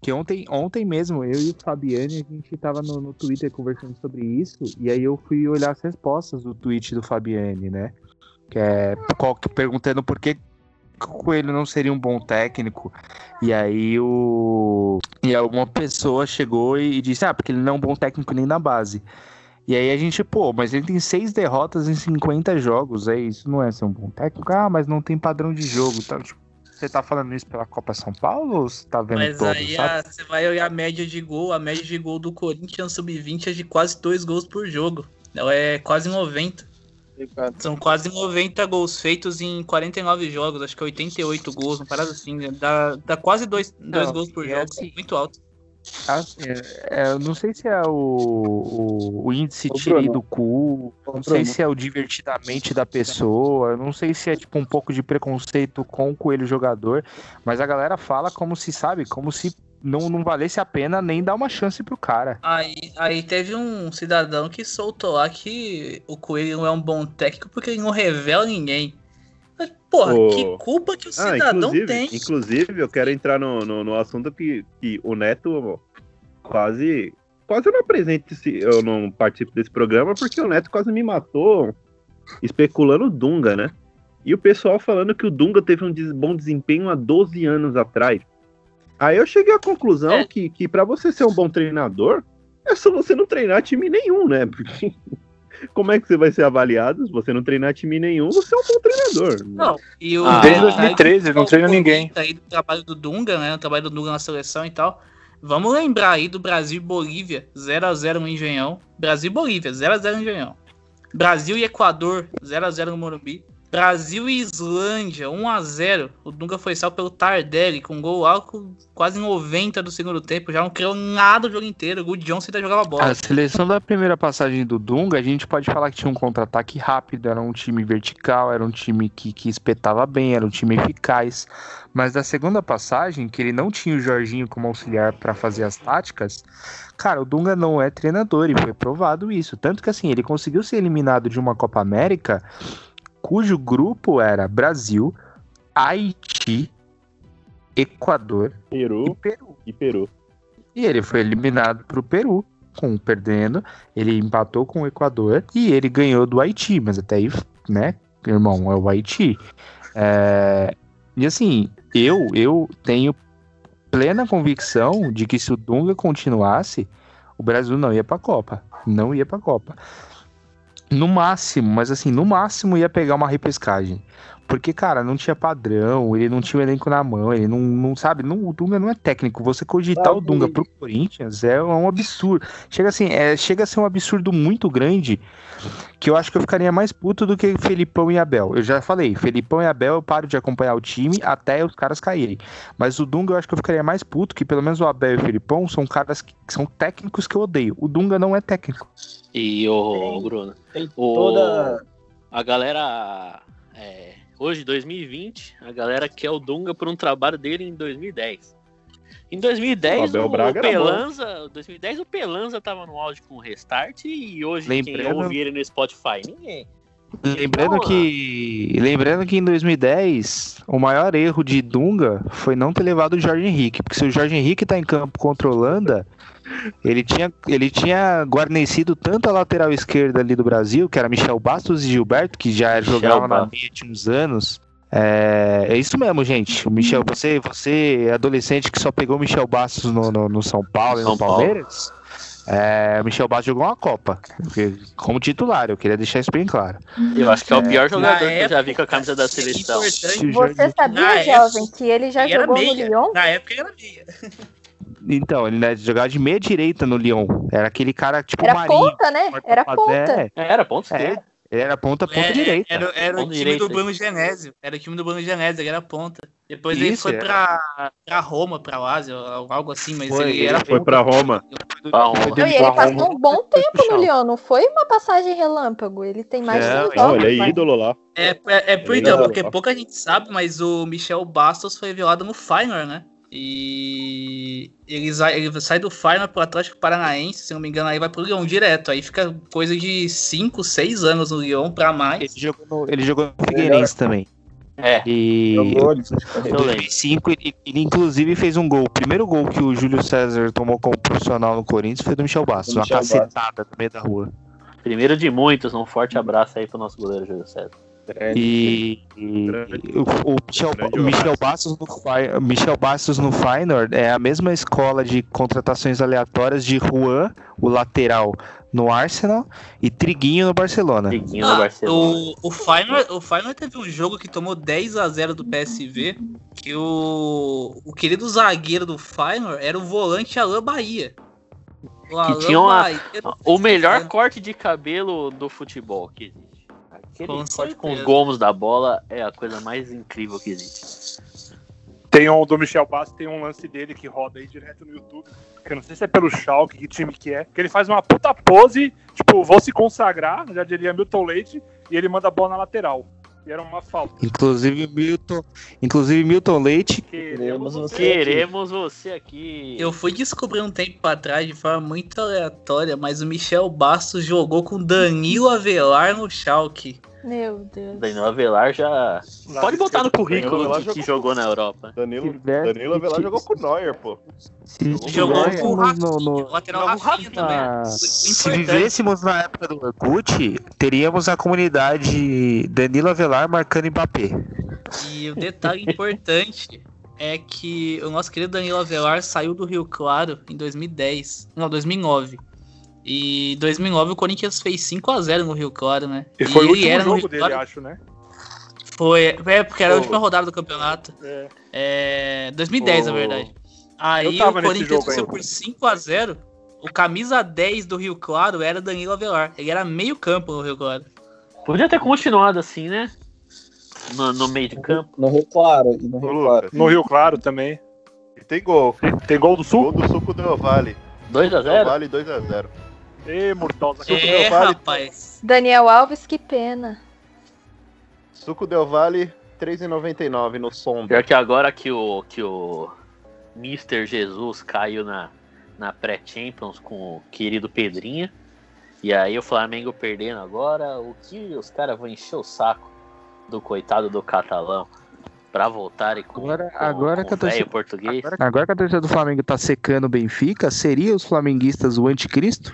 Que ontem, ontem mesmo, eu e o Fabiane, a gente tava no, no Twitter conversando sobre isso, e aí eu fui olhar as respostas do tweet do Fabiane, né? Que é perguntando por que o Coelho não seria um bom técnico. E aí o. E alguma pessoa chegou e disse, ah, porque ele não é um bom técnico nem na base. E aí a gente, pô, mas ele tem seis derrotas em 50 jogos, é isso, não é ser um bom técnico? Ah, mas não tem padrão de jogo. Então, tipo, você tá falando isso pela Copa São Paulo ou você tá vendo Mas todo, aí sabe? a- você vai olhar a média de gol, a média de gol do Corinthians sub-20 é de quase dois gols por jogo. É quase 90. São quase 90 gols feitos em 49 jogos, acho que é 88 gols, uma parada assim, né? dá, dá quase dois, dois Não, gols por jogo, assim- muito alto. Assim, é, é, eu não sei se é o, o, o índice Ô, tirei do cu, Ô, não sei se é o divertidamente da pessoa, não sei se é tipo um pouco de preconceito com o coelho jogador, mas a galera fala como se, sabe, como se não, não valesse a pena nem dar uma chance pro cara. Aí, aí teve um cidadão que soltou lá que o Coelho não é um bom técnico porque ele não revela ninguém. Porra, Ô. que culpa que o Ah, cidadão inclusive, tem? inclusive, eu quero entrar no, no, no assunto que, que o Neto quase. Quase eu não apresento esse, eu não participo desse programa porque o Neto quase me matou especulando o Dunga, né? E o pessoal falando que o Dunga teve um bom desempenho há 12 anos atrás. Aí eu cheguei à conclusão É. que, que para você ser um bom treinador, é só você não treinar time nenhum, né? Porque como é que você vai ser avaliado se você não treinar time nenhum? Você é um bom treinador. Não, e o Ah, desde aí 2013 ele não o treina ninguém. Aí do trabalho do Dunga, né? O trabalho do Dunga na seleção e tal. Vamos lembrar aí do Brasil e Bolívia, 0x0 no Engenhão. Brasil e Bolívia, 0x0 no Engenhão. Brasil e Equador, 0x0 no Morumbi. Brasil e Islândia, 1x0. O Dunga foi salvo pelo Tardelli, com gol alto quase 90 do segundo tempo. Já não criou nada o jogo inteiro. O Johnson ainda jogava bola. A seleção da primeira passagem do Dunga, a gente pode falar que tinha um contra-ataque rápido, era um time vertical, era um time que, que espetava bem, era um time eficaz. Mas da segunda passagem, que ele não tinha o Jorginho como auxiliar para fazer as táticas, cara, o Dunga não é treinador e foi provado isso. Tanto que assim, ele conseguiu ser eliminado de uma Copa América cujo grupo era Brasil, Haiti, Equador Peru e Peru. e Peru. E ele foi eliminado pro Peru, com perdendo. Ele empatou com o Equador e ele ganhou do Haiti, mas até aí, né, irmão, é o Haiti. É, E assim, eu, eu tenho plena convicção de que se o Dunga continuasse, o Brasil não ia pra Copa. Não ia pra Copa. No máximo, mas assim, no máximo ia pegar uma repescagem. Porque, cara, não tinha padrão, ele não tinha o elenco na mão, ele não, não sabe, não, o Dunga não é técnico. Você cogitar o Dunga pro Corinthians é um absurdo. Chega assim, é, chega a ser um absurdo muito grande que eu acho que eu ficaria mais puto do que Felipão e Abel. Eu já falei, Felipão e Abel eu paro de acompanhar o time até os caras caírem. Mas o Dunga eu acho que eu ficaria mais puto, que pelo menos o Abel e o Felipão são caras que que são técnicos que eu odeio. O Dunga não é técnico. E o Bruno, o, toda- a galera é, hoje 2020, a galera quer o Dunga por um trabalho dele em 2010. Em 2010 O o. Pelanza, 2010 o Pelanza tava no áudio com o Restart e hoje quem Lembrando- ouve ele no Spotify, ninguém. Lembrando que, lembrando que em 2010, o maior erro de Dunga foi não ter levado o Jorge Henrique. Porque se o Jorge Henrique tá em campo contra a Holanda, ele tinha, ele tinha guarnecido tanto a lateral esquerda ali do Brasil, que era Michel Bastos e Gilberto, que já jogavam na Bastos. meia tinha uns anos. É, é isso mesmo, gente. O Michel, você, você adolescente que só pegou o Michel Bastos no, no, no São Paulo e no Paulo. Palmeiras. É, o Michel Bastos jogou uma Copa como titular, eu queria deixar isso bem claro. Eu acho que é o pior jogador que eu época, já vi com a camisa da seleção. Importante. Você sabia, Na jovem, que ele já jogou no. Lyon? Na época ele era meia. Então, ele né, jogava de meia direita no Lyon. Era aquele cara tipo Era Marinho. ponta, né? Era ponta. É, Era ponto é, ele era ponta, ponta É, direita. Era, era o Ponto time direito, do Bruno Genésio. Era o time do Bruno Genésio, ele era ponta. Depois ele Isso, foi é. pra, pra Roma, pra Lazio, algo assim, mas Foi, ele ele era Foi pra Roma. Pra. Não, e ele passou um bom tempo no Lyon, não foi uma passagem relâmpago. Ele tem mais de Não, 100 Não, jogos. ele é ídolo lá. É, é, é por Ele então, porque pouca gente sabe, mas o Michel Bastos foi violado no Feyenoord, né? E ele, sai- ele sai do Feyenoord pro Atlético Paranaense, se não me engano, aí vai pro Lyon direto. Aí fica coisa de 5, 6 anos no Lyon pra mais. Ele jogou no, ele jogou no Figueirense também. É, E Jogou, ele em eu lembro. 2005 ele, ele inclusive fez um gol. O primeiro gol que o Júlio César tomou como profissional no Corinthians foi do Michel Bastos, Do uma cacetada no meio da rua. Primeiro de muitos, um forte abraço aí pro nosso goleiro Júlio César. E, e- o, o Michel, o Michel Bastos no Michel Bastos no Feyenoord é a mesma escola de contratações aleatórias de Juan, o lateral, no Arsenal e Triguinho no Barcelona. Triguinho no Ah, Barcelona. o, o, Feyenoord, o Feyenoord teve um jogo que tomou 10 a 0 do PSV, que o, o querido zagueiro do Feyenoord era o volante Alain Bahia. O Alain tinha uma- Bahia- O melhor corte de cabelo do futebol que existe. Aquele Com corte com os gomos da bola é a coisa mais incrível que existe. Tem um do Michel Bastos, tem um lance dele que roda aí direto no YouTube. Que eu não sei se é pelo Schalke, que time que é. Que ele faz uma puta pose, tipo, vou se consagrar, já diria Milton Leite, e ele manda a bola na lateral. E era uma falta. Inclusive Milton, inclusive Milton Leite, Queremos você. Queremos você aqui. Eu fui descobrir um tempo atrás de forma muito aleatória, mas o Michel Bastos jogou com Danilo Avelar no Schalke. Meu Deus. Danilo Avelar já. Pode botar no currículo Danilo Avelar que, que jogou- jogou na Europa. Danilo, Danilo Avelar jogou com o Neuer, pô. se Jogou com o no- Rafinha, lateral jogou com o Rafinha também. Ah, se importante- vivêssemos na época do Orkut, teríamos a comunidade Danilo Avelar marcando Mbappé. E o detalhe importante é que o nosso querido Danilo Avelar saiu do Rio Claro em 2010. Não, 2009. E em 2009 o Corinthians fez 5 a 0 no Rio Claro, né? E foi o ele último era no jogo Rio dele, Claro. acho, né? Foi, é, porque era a última rodada do campeonato. É. É, 2010, na Pô. verdade. Aí o Corinthians venceu por 5 a 0 O camisa 10 do Rio Claro era Danilo Avelar. Ele era meio campo no Rio Claro. Podia ter continuado assim, né? No, no meio de campo. No Rio Claro. E no Rio Claro. No Rio Claro também. E tem gol. Tem gol do Sul? Gol do Suco Del Vale. 2x0? Del Vale 2x0. Ê, Murtosa. Suco É, Del Vale. rapaz. Daniel Alves, que pena. Suco Del Vale 3,99 no som. Pior que agora que o, que o Mr. Jesus caiu na, na pré-Champions com o querido Pedrinha. E aí o Flamengo perdendo agora, o que os caras vão encher o saco do coitado do catalão pra voltarem com, Agora- com, agora com que velho se- português. Agora que a torcida do Flamengo tá secando o Benfica, seria os flamenguistas o anticristo?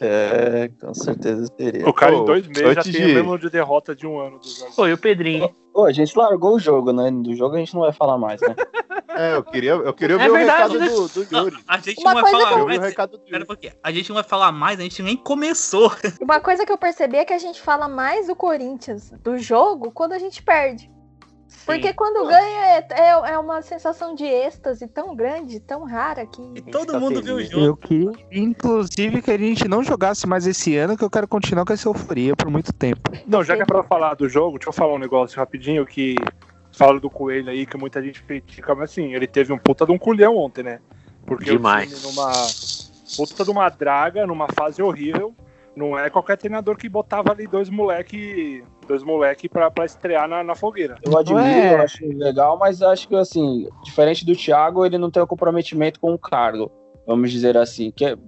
É, com certeza seria. O cara em Pô, dois meses já tem de- o mesmo de derrota de um ano. Dos Foi o Pedrinho. Ô, a gente largou o jogo, né? Do jogo a gente não vai falar mais, né? É, eu queria, eu queria É ver verdade, o né? recado do, do Yuri. A gente Uma não vai falar eu- mais. Pera. A gente não vai falar mais, a gente nem começou. Uma coisa que eu percebi é que a gente fala mais do Corinthians, do jogo, quando a gente perde. Porque quando ganha é, é, é uma sensação de êxtase tão grande, tão rara que. E todo fica mundo viu o feliz. jogo. Eu queria, inclusive, que a gente não jogasse mais esse ano, que eu quero continuar com essa euforia por muito tempo. Não, já que é pra falar do jogo, deixa eu falar um negócio rapidinho que fala do Coelho aí, que muita gente critica, mas assim, ele teve um puta de um culhão ontem, né? Porque Demais. numa puta de uma draga, numa fase horrível, não é qualquer treinador que botava ali dois moleque, dois moleque pra, pra estrear na, na fogueira. Eu admiro, É. eu acho legal, mas acho que assim, diferente do Thiago, ele não tem o comprometimento com o cargo, vamos dizer assim. Que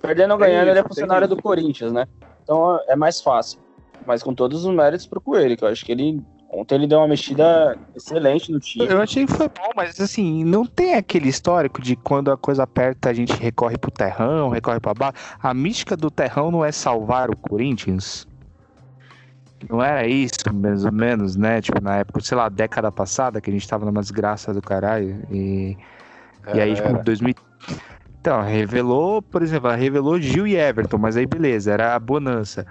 perdendo ou Tem ganhando, ele é isso, funcionário isso. do Corinthians, né? Então é mais fácil. Mas com todos os méritos pro Coelho, que eu acho que ele. Ontem ele deu uma mexida excelente no time. Eu achei que foi bom, mas assim, não tem aquele histórico de quando a coisa aperta, a gente recorre pro terrão, recorre pra baixo. A mística do terrão não é salvar o Corinthians? Não era isso, mais ou menos, né? Tipo, na época, sei lá, década passada, que a gente tava numa desgraça do caralho. E, e aí, tipo, era. 2000. Então, revelou, por exemplo, revelou Gil e Everton, mas aí beleza, era a bonança.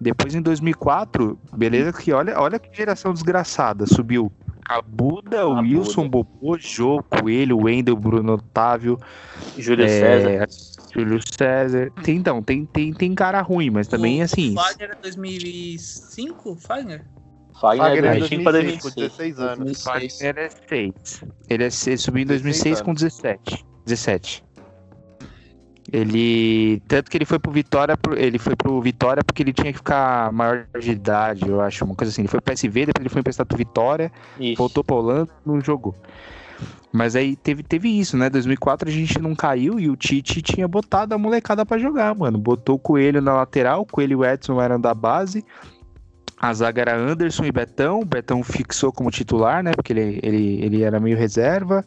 Depois em 2004, beleza que olha, olha que geração desgraçada, subiu a Buda, o Wilson, Bobô, Jô, Coelho, Wendel, Bruno Otávio, Júlio é, César. Júlio César. Tem, então, tem, tem, tem cara ruim, mas também assim. O Fagner é 2005? Fagner? Fagner, Fagner é é 2005 pra 2006, com 2006. 16 anos. Fagner é 6. Ele, é, ele subiu em 2006 com 17. 17. Ele. Tanto que ele foi pro Vitória. pro- Ele foi pro Vitória porque ele tinha que ficar maior de idade, eu acho. Uma coisa assim. Ele foi pro PSV, depois ele foi emprestado pro Vitória, Isso. voltou pra Holanda, não jogou. Mas aí teve, teve isso, né? 2004 a gente não caiu e o Tite tinha botado a molecada pra jogar, mano. Botou o Coelho na lateral, o Coelho e o Edson eram da base. A zaga era Anderson e Betão. O Betão fixou como titular, né? Porque ele, ele, ele era meio reserva.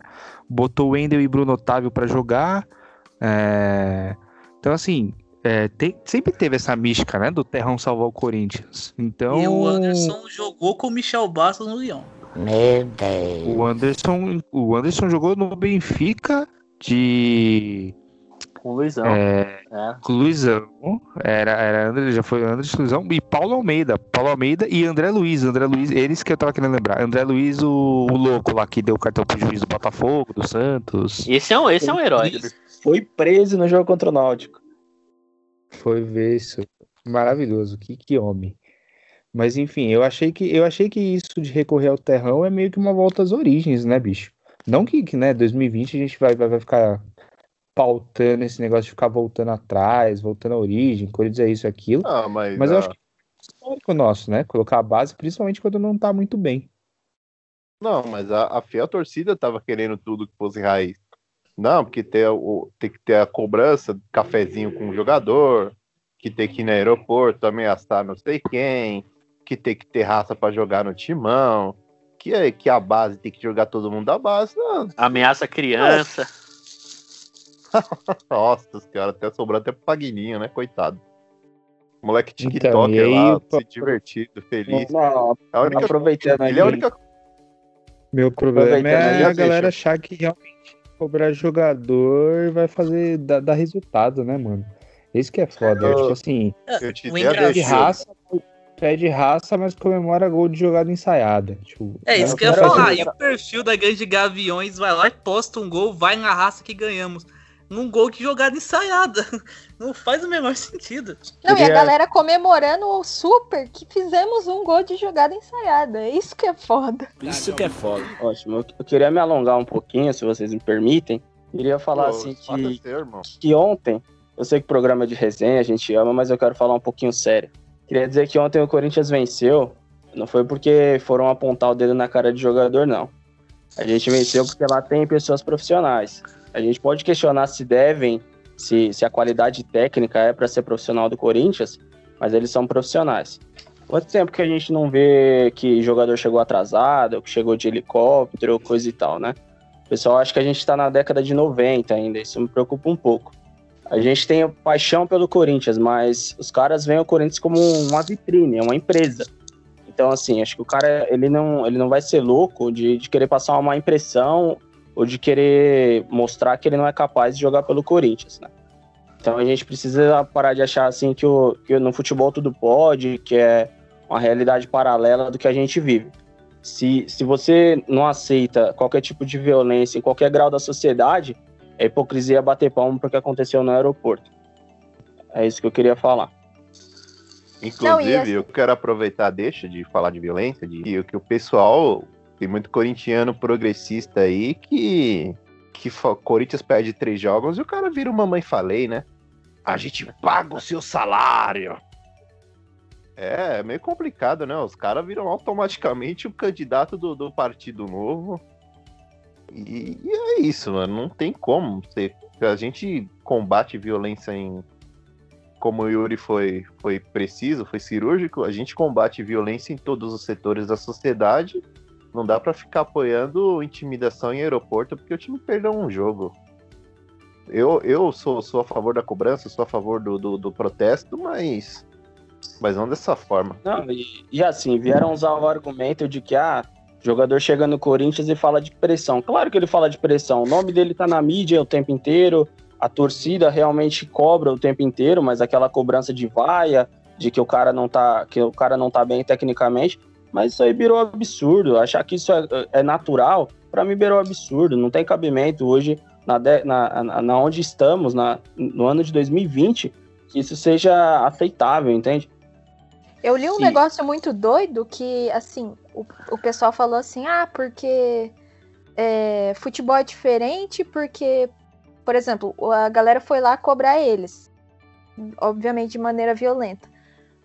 Botou o Wendel e Bruno Otávio pra jogar. É, Então, assim, é, tem- sempre teve essa mística, né? Do Terrão salvar o Corinthians. Então. E o Anderson jogou com o Michel Bastos no Lyon. O Anderson, o Anderson jogou no Benfica de Com o Luizão. é, É. com o Luizão. Era, era André, já foi Anderson Luizão e Paulo Almeida. Paulo Almeida e André Luiz. André Luiz, eles que eu tava querendo lembrar. André Luiz, o, o louco lá que deu o cartão pro juiz do Botafogo, do Santos. Esse é um, esse é um herói. Foi preso no jogo contra o Náutico. Foi ver isso. Maravilhoso. Que, que homem. Mas enfim, eu achei que eu achei que isso de recorrer ao terrão é meio que uma volta às origens, né, bicho? Não que, que né, 2020 a gente vai, vai, vai ficar pautando esse negócio de ficar voltando atrás, voltando à origem, Corinthians é isso e aquilo. Ah, mas, Mas eu ah, acho que é histórico nosso, né? Colocar a base, principalmente quando não tá muito bem. Não, mas a, a fiel torcida tava querendo tudo que fosse raiz. Não, porque tem, o, tem que ter a cobrança, cafezinho com o jogador, que tem que ir no aeroporto ameaçar não sei quem, que tem que ter raça pra jogar no timão, que, é- que a base tem que jogar todo mundo da base. Não, Ameaça criança. nossa senhora, até sobrou até pro Pagninho, né? Coitado. Moleque Então, TikTok e aí lá, se divertido, feliz. Não, A única, aproveitando ele é a única Meu problema é a galera achar que realmente cobrar jogador vai fazer dar, dar resultado, né, mano? Isso que é foda. Eu- Tipo assim, Eu te O engraçado- de raça, pede raça, mas comemora gol de jogada ensaiada. Tipo, É isso Eu que eu ia falar. E o perfil da Grande Gaviões vai lá e posta um gol, vai na raça que ganhamos. Num gol que jogada ensaiada. Não faz o menor sentido. Não, e a Queria- galera comemorando o super que fizemos um gol de jogada ensaiada. É isso que é foda. Isso que é foda. Ótimo. Eu, queria me alongar um pouquinho, se vocês me permitem. Queria falar Pô, assim é que, que ontem, eu sei que o programa é de resenha, a gente ama, mas eu quero falar um pouquinho sério. Queria dizer que ontem o Corinthians venceu, não foi porque foram apontar o dedo na cara de jogador, não. A gente venceu porque lá tem pessoas profissionais. A gente pode questionar se devem, se, se a qualidade técnica é para ser profissional do Corinthians, mas eles são profissionais. Quanto tempo que a gente não vê que jogador chegou atrasado, que chegou de helicóptero, coisa e tal, né? O pessoal acha que a gente tá na década de 90 ainda, isso me preocupa um pouco. A gente tem paixão pelo Corinthians, mas os caras veem o Corinthians como uma vitrine, é uma empresa. Então, assim, acho que o cara ele não, ele não vai ser louco de, de querer passar uma má impressão ou de querer mostrar que ele não é capaz de jogar pelo Corinthians, né? Então a gente precisa parar de achar assim que, o, que no futebol tudo pode, que é uma realidade paralela do que a gente vive. Se, se você não aceita qualquer tipo de violência em qualquer grau da sociedade, é hipocrisia bater palmo porque aconteceu no aeroporto. É isso que eu queria falar. Inclusive, Não, assim- eu quero aproveitar, deixa de falar de violência, de que o pessoal tem muito corintiano progressista aí que que Corinthians perde três jogos e o cara vira uma mãe falei, né? A gente paga o seu salário. É, é meio complicado, né? Os caras viram automaticamente o candidato do, do Partido Novo. E, e é isso, mano. Não tem como. Você, a gente combate violência em, como o Yuri foi, foi preciso, foi cirúrgico, a gente combate violência em todos os setores da sociedade. Não dá pra ficar apoiando intimidação em aeroporto porque o time perdeu um jogo. Eu, eu sou, sou a favor da cobrança, sou a favor do, do, do protesto, mas. Mas não dessa forma. Não, e, e assim, vieram usar o argumento de que, ah, jogador chega no Corinthians e fala de pressão. Claro que ele fala de pressão. O nome dele tá na mídia o tempo inteiro, a torcida realmente cobra o tempo inteiro, mas aquela cobrança de vaia, de que o cara não tá, que o cara não tá bem tecnicamente, mas isso aí virou absurdo. Achar que isso é, é natural, para mim virou absurdo. Não tem cabimento hoje, na, de- na, na, na onde estamos, na, no ano de 2020, que isso seja aceitável, entende? Eu li um E- negócio muito doido que, assim, o, o pessoal falou assim, ah, porque é, futebol é diferente, porque, por exemplo, a galera foi lá cobrar eles. Obviamente de maneira violenta.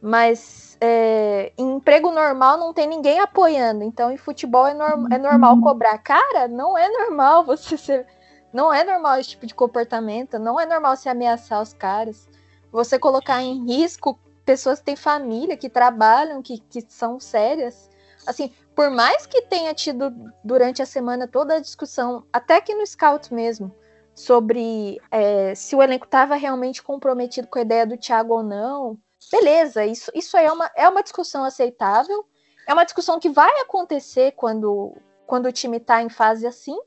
Mas é, em emprego normal não tem ninguém apoiando. Então, em futebol é, norm- é normal cobrar. Cara, não é normal você ser. Não é normal esse tipo de comportamento. Não é normal você ameaçar os caras. Você colocar em risco pessoas que têm família, que trabalham, que, que são sérias. Assim, por mais que tenha tido durante a semana toda a discussão, até que no Scout mesmo, sobre é, se o elenco estava realmente comprometido com a ideia do Thiago ou não. Beleza, isso, isso aí é uma, é uma discussão aceitável. É uma discussão que vai acontecer quando, quando o time está em fase assim.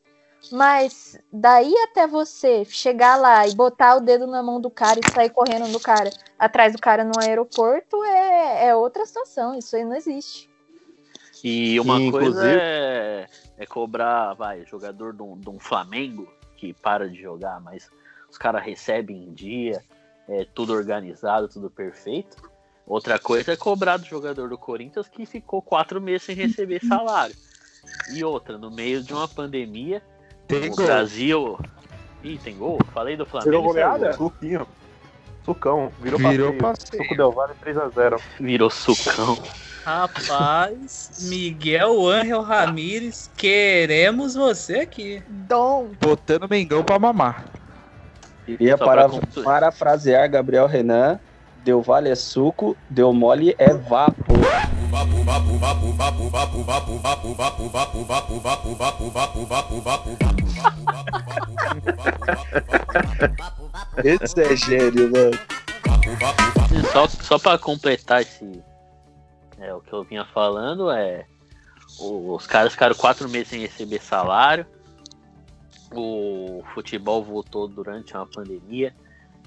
Mas daí até você chegar lá e botar o dedo na mão do cara e sair correndo do cara, atrás do cara no aeroporto, é, é outra situação. Isso aí não existe. E uma coisa inclusive- é, é cobrar, vai, jogador de um, de um Flamengo que para de jogar, mas os caras recebem em dia, é tudo organizado, tudo perfeito. Outra coisa é cobrar do jogador do Corinthians que ficou quatro meses sem receber salário. E outra, no meio de uma pandemia, Tem o gol. Brasil. Ih, tem gol? Falei do Flamengo. Virou goleada? saiu gol. Suquinho. Sucão. Virou, Virou passeio. passeio. Suco Del Valle 3x0. Virou sucão. Rapaz, Miguel Ángel Ramírez, queremos você aqui. Dom. Botando Mengão pra mamar. Só para, pra parafrasear Gabriel Renan, deu vale é suco, deu mole é vapo. Esse é gênio, mano. Só, só para completar esse. É, o que eu vinha falando é. Os caras ficaram quatro meses sem receber salário. O futebol voltou durante uma pandemia,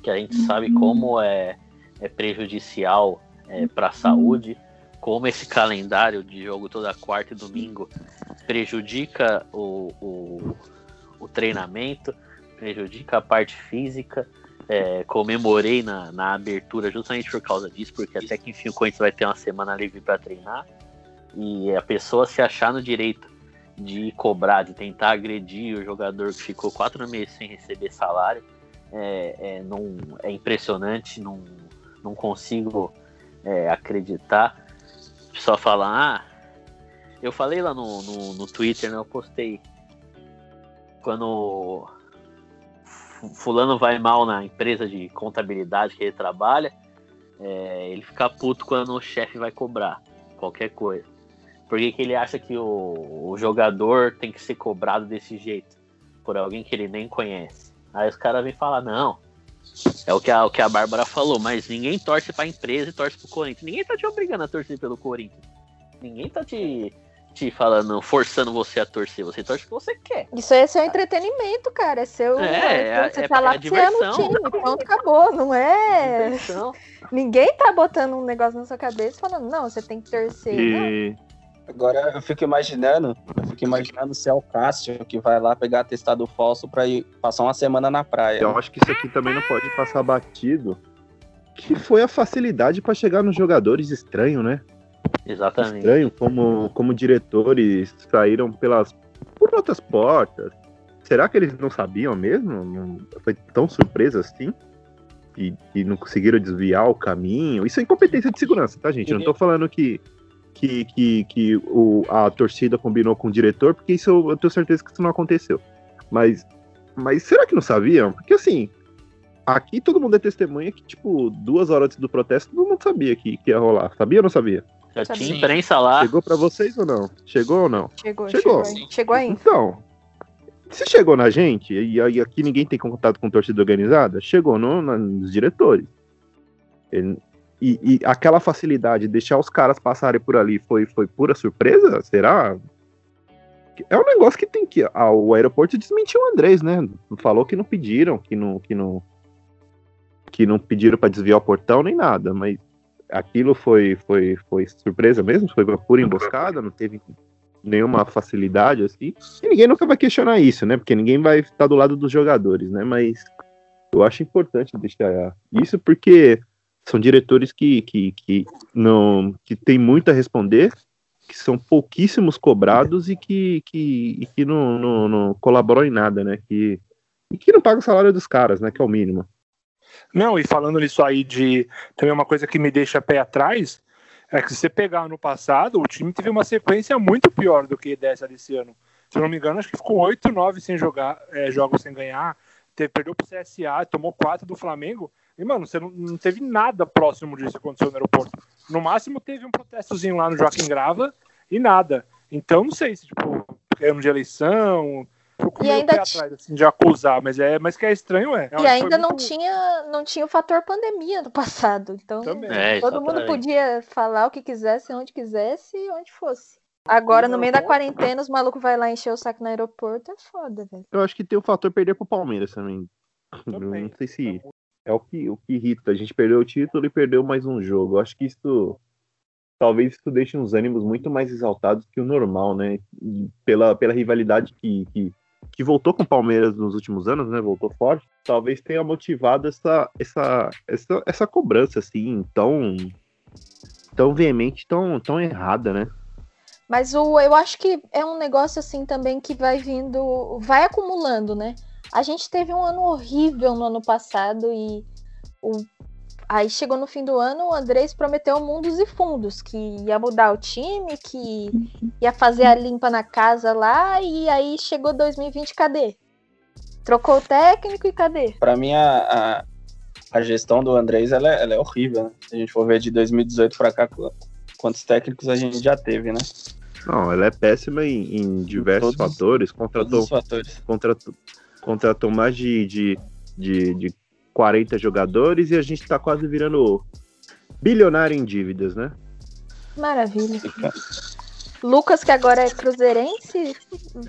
que a gente sabe como é, é prejudicial é, para a saúde, como esse calendário de jogo toda quarta e domingo prejudica o, o, o treinamento, prejudica a parte física. É, comemorei na, na abertura justamente por causa disso, porque até que enfim o Corinthians vai ter uma semana livre para treinar. E a pessoa se achar no direito de cobrar, de tentar agredir o jogador que ficou quatro meses sem receber salário, é, é, não, é impressionante, não, não consigo é, acreditar. Só falar, ah, eu falei lá no, no, no Twitter, né, eu postei quando fulano vai mal na empresa de contabilidade que ele trabalha, é, ele fica puto quando o chefe vai cobrar qualquer coisa. Por que, que ele acha que o, o jogador tem que ser cobrado desse jeito? Por alguém que ele nem conhece. Aí os caras vêm falar, não. É o que, a, o que a Bárbara falou, mas ninguém torce pra empresa e torce pro Corinthians. Ninguém tá te obrigando a torcer pelo Corinthians. Ninguém tá te, te falando, forçando você a torcer. Você torce o que você quer. Isso aí é seu entretenimento, cara. É seu. É, é- você é- tá lá é diversão. time. Pronto, acabou. Não é. Diversão. Ninguém tá botando um negócio na sua cabeça falando, não, você tem que torcer. Não. Agora eu fico imaginando, eu fico imaginando se é o Cássio que vai lá pegar atestado falso pra ir passar uma semana na praia. eu acho que isso aqui também não pode passar batido. Que foi a facilidade pra chegar nos jogadores estranho, né? Exatamente. Estranho como, como diretores saíram pelas por outras portas. Será que eles não sabiam mesmo? Não- foi tão surpresa assim? E, e não conseguiram desviar o caminho? Isso é incompetência de segurança, tá, gente? Eu não tô falando que, que, que, que o, a torcida combinou com o diretor, porque isso eu, eu tenho certeza que isso não aconteceu. Mas, mas será que não sabiam? Porque assim, aqui todo mundo é testemunha que, tipo, duas horas antes do protesto, todo mundo sabia que, que ia rolar. Sabia ou não sabia? Já tinha imprensa lá. Chegou pra vocês ou não? Chegou ou não? Chegou, Chegou. chegou. Chegou aí. Então, se chegou na gente, e aí aqui ninguém tem contato com torcida organizada, chegou no- na- nos diretores. Ele- e, e aquela facilidade de deixar os caras passarem por ali foi, foi pura surpresa? Será? É um negócio que tem que. Ah, o aeroporto desmentiu o Andrés, né? Falou que não pediram, que não. Que não, que não pediram pra desviar o portão nem nada, mas aquilo foi, foi, foi surpresa mesmo? Foi uma pura emboscada? Não teve nenhuma facilidade assim. E ninguém nunca vai questionar isso, né? Porque ninguém vai estar do lado dos jogadores, né? Mas eu acho importante deixar isso porque são diretores que, que, que não que tem muito a responder, que são pouquíssimos cobrados e que, que, e que não, não, não colaboram em nada, né? Que, e que não pagam o salário dos caras, né? Que é o mínimo. Não, e falando nisso aí de também uma coisa que me deixa pé atrás é que se você pegar no passado, o time teve uma sequência muito pior do que dessa desse ano. Se eu não me engano, acho que ficou 8, 9 sem jogar, é, jogos sem ganhar. Teve, perdeu pro CSA, tomou 4 do Flamengo. E, mano, você não, não teve nada próximo disso que aconteceu no aeroporto. No máximo teve um protestozinho lá no Joaquim Grava e nada. Então, não sei se, tipo, é ano de eleição. Fico E ainda atrás, assim, de acusar, mas, é, mas que é estranho, é. E ainda não tinha, não tinha o fator pandemia no passado. Então, Também. É, todo mundo podia falar o que quisesse, onde quisesse e onde fosse. Agora, no meio da quarentena, os malucos vai lá encher o saco no aeroporto, é foda, velho. Eu acho que tem o fator perder pro Palmeiras também. Também. Não sei se é o que, o que irrita. A gente perdeu o título e perdeu mais um jogo. Eu acho que isso. Talvez isso deixe uns ânimos muito mais exaltados que o normal, né? Pela, pela rivalidade que, que, que voltou com o Palmeiras nos últimos anos, né? Voltou forte. Talvez tenha motivado essa, essa, essa, essa cobrança, assim, tão, tão veemente, tão, tão errada, né? Mas o, eu acho que é um negócio assim também que vai vindo, vai acumulando, né? A gente teve um ano horrível no ano passado e o, aí chegou no fim do ano, o Andrés prometeu mundos e fundos, que ia mudar o time, que ia fazer a limpa na casa lá, e aí chegou 2020, cadê? Trocou o técnico e cadê? Pra mim, a, a, a gestão do Andrés ela, é- ela é horrível, né? Se a gente for ver de 2018 pra cá, qu- quantos técnicos a gente já teve, né? Não, ela é péssima em, em diversos Todos- fatores. Todos Contratou, os fatores. contratou, contratou mais de, de, de, de 40 jogadores e a gente tá quase virando bilionário em dívidas, né? Maravilha. Lucas, que agora é cruzeirense,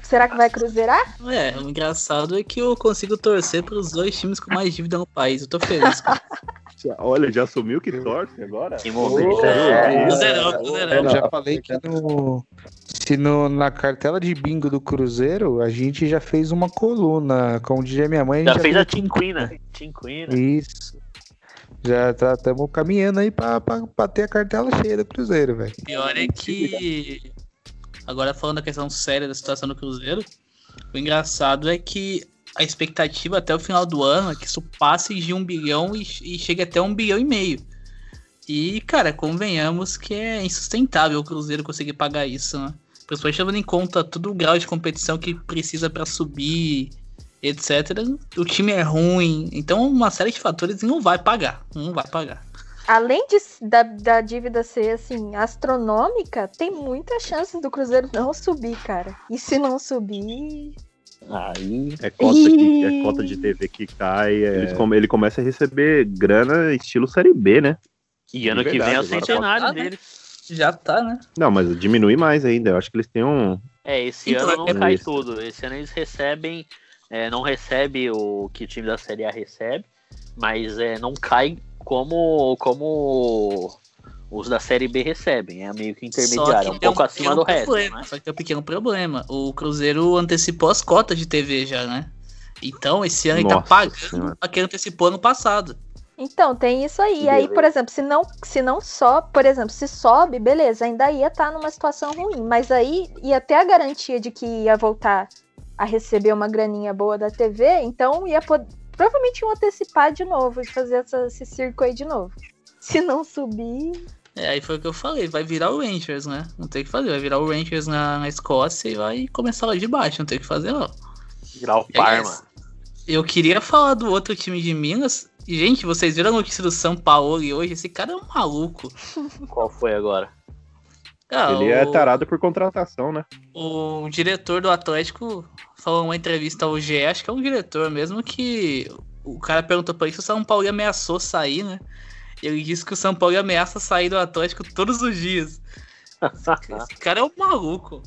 será que vai cruzeirar? É, o engraçado é que eu consigo torcer pros dois times com mais dívida no país. Eu tô feliz. Olha, já assumiu que torce agora? Que momento é. Cruzeirão, Eu já falei que no, se no, na cartela de bingo do Cruzeiro, a gente já fez uma coluna. Como dizia minha mãe, a gente Já fez a Tinquina. Tinquina. Isso. Já tá, estamos caminhando aí pra, pra, pra ter a cartela cheia do Cruzeiro, velho. Pior é que. Agora falando da questão séria da situação do Cruzeiro, o engraçado é que a expectativa até o final do ano é que isso passe de um bilhão e, e chegue até um bilhão e meio. E, cara, convenhamos que é insustentável o Cruzeiro conseguir pagar isso, né? Principalmente levando em conta todo o grau de competição que precisa pra subir, etc. O time é ruim, então uma série de fatores não vai pagar. Não vai pagar. Além de, da, da dívida ser assim astronômica, tem muitas chances do Cruzeiro não subir, cara. E se não subir, Aí. É cota, que, é cota de TV que cai. é- come- ele começa a receber grana estilo Série B, né? E ano De que vem é o centenário falta- dele. Já tá, né? Não, mas diminui mais ainda. Eu acho que eles têm um. É, esse Então, ano não é cai isso. tudo. Esse ano eles recebem. é, não recebe o que o time da Série A recebe, mas é, não cai como, como os da Série B recebem. É meio que intermediário, é um pouco acima do resto. problema, né? Só que tem um pequeno problema. O Cruzeiro antecipou as cotas de TV já, né? Então, esse ano ele tá Nossa pagando Senhora. a quem antecipou ano passado. Então, tem isso aí. E aí, por exemplo, se não, se não sobe, por exemplo, se sobe, beleza, ainda ia estar numa situação ruim. Mas aí ia ter a garantia de que ia voltar a receber uma graninha boa da TV, então ia pod- provavelmente iam antecipar de novo e fazer essa- esse circo aí de novo. Se não subir. É, aí foi o que eu falei, vai virar o Rangers, né? Não tem o que fazer, vai virar o Rangers na, na Escócia e vai começar lá de baixo, não tem o que fazer não. Virar o E, Parma. aliás, Eu queria falar do outro time de Minas. E, gente, vocês viram a notícia do São Paulo hoje? Esse cara é um maluco. Qual foi agora? Ah, Ele é o- tarado por contratação, né? O diretor do Atlético falou numa entrevista ao GE, acho que é um diretor mesmo, que o cara perguntou pra ele se o São Paulo ameaçou sair, né? Ele disse que o São Paulo ameaça sair do Atlético todos os dias. Esse cara é um maluco.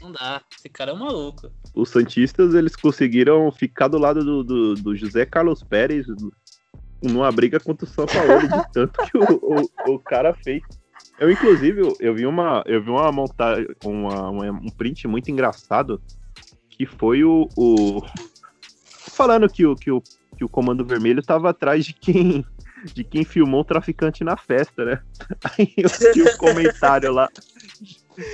Não dá. Esse cara é um maluco. Os Santistas, eles conseguiram ficar do lado do, do, do José Carlos Pérez numa briga contra o São Paulo, de tanto que o, o, o cara fez. Eu, inclusive, eu- eu vi uma, eu vi uma montagem, uma, uma- um print muito engraçado, que foi o, o- falando que o, que o, que o Comando Vermelho tava atrás de quem, de quem filmou o traficante na festa, né? Aí eu vi o comentário lá.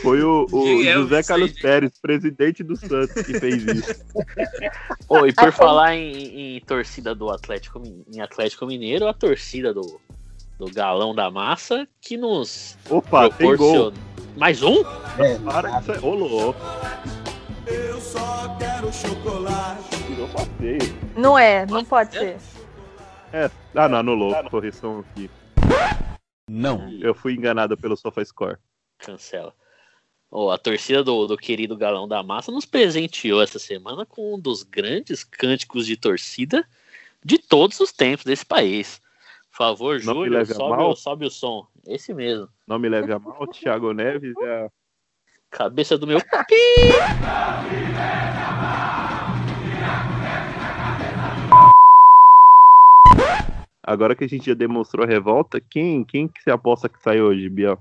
Foi o, o é José Carlos? Pérez, presidente do Santos, que fez isso. Ô, e por falar em, em torcida do Atlético, em Atlético Mineiro, a torcida do, do Galão da Massa que nos Opa, tem gol. proporciona. Mais um? Para que é- louco. Eu só quero chocolate. Virou passeio. Não é, não pode ser. É, ah, não, anulou. Correção aqui. Não. Eu fui enganado pelo SofaScore. Cancela. Ô, a torcida do, do querido Galão da Massa nos presenteou essa semana com um dos grandes cânticos de torcida de todos os tempos desse país. Por favor, Não me Júlio, leve a sobe, sobe o som. Esse mesmo. Não me leve a mal, Thiago Neves é a Cabeça do meu. Agora que a gente já demonstrou a revolta, quem, quem que você aposta que sai hoje, Biel?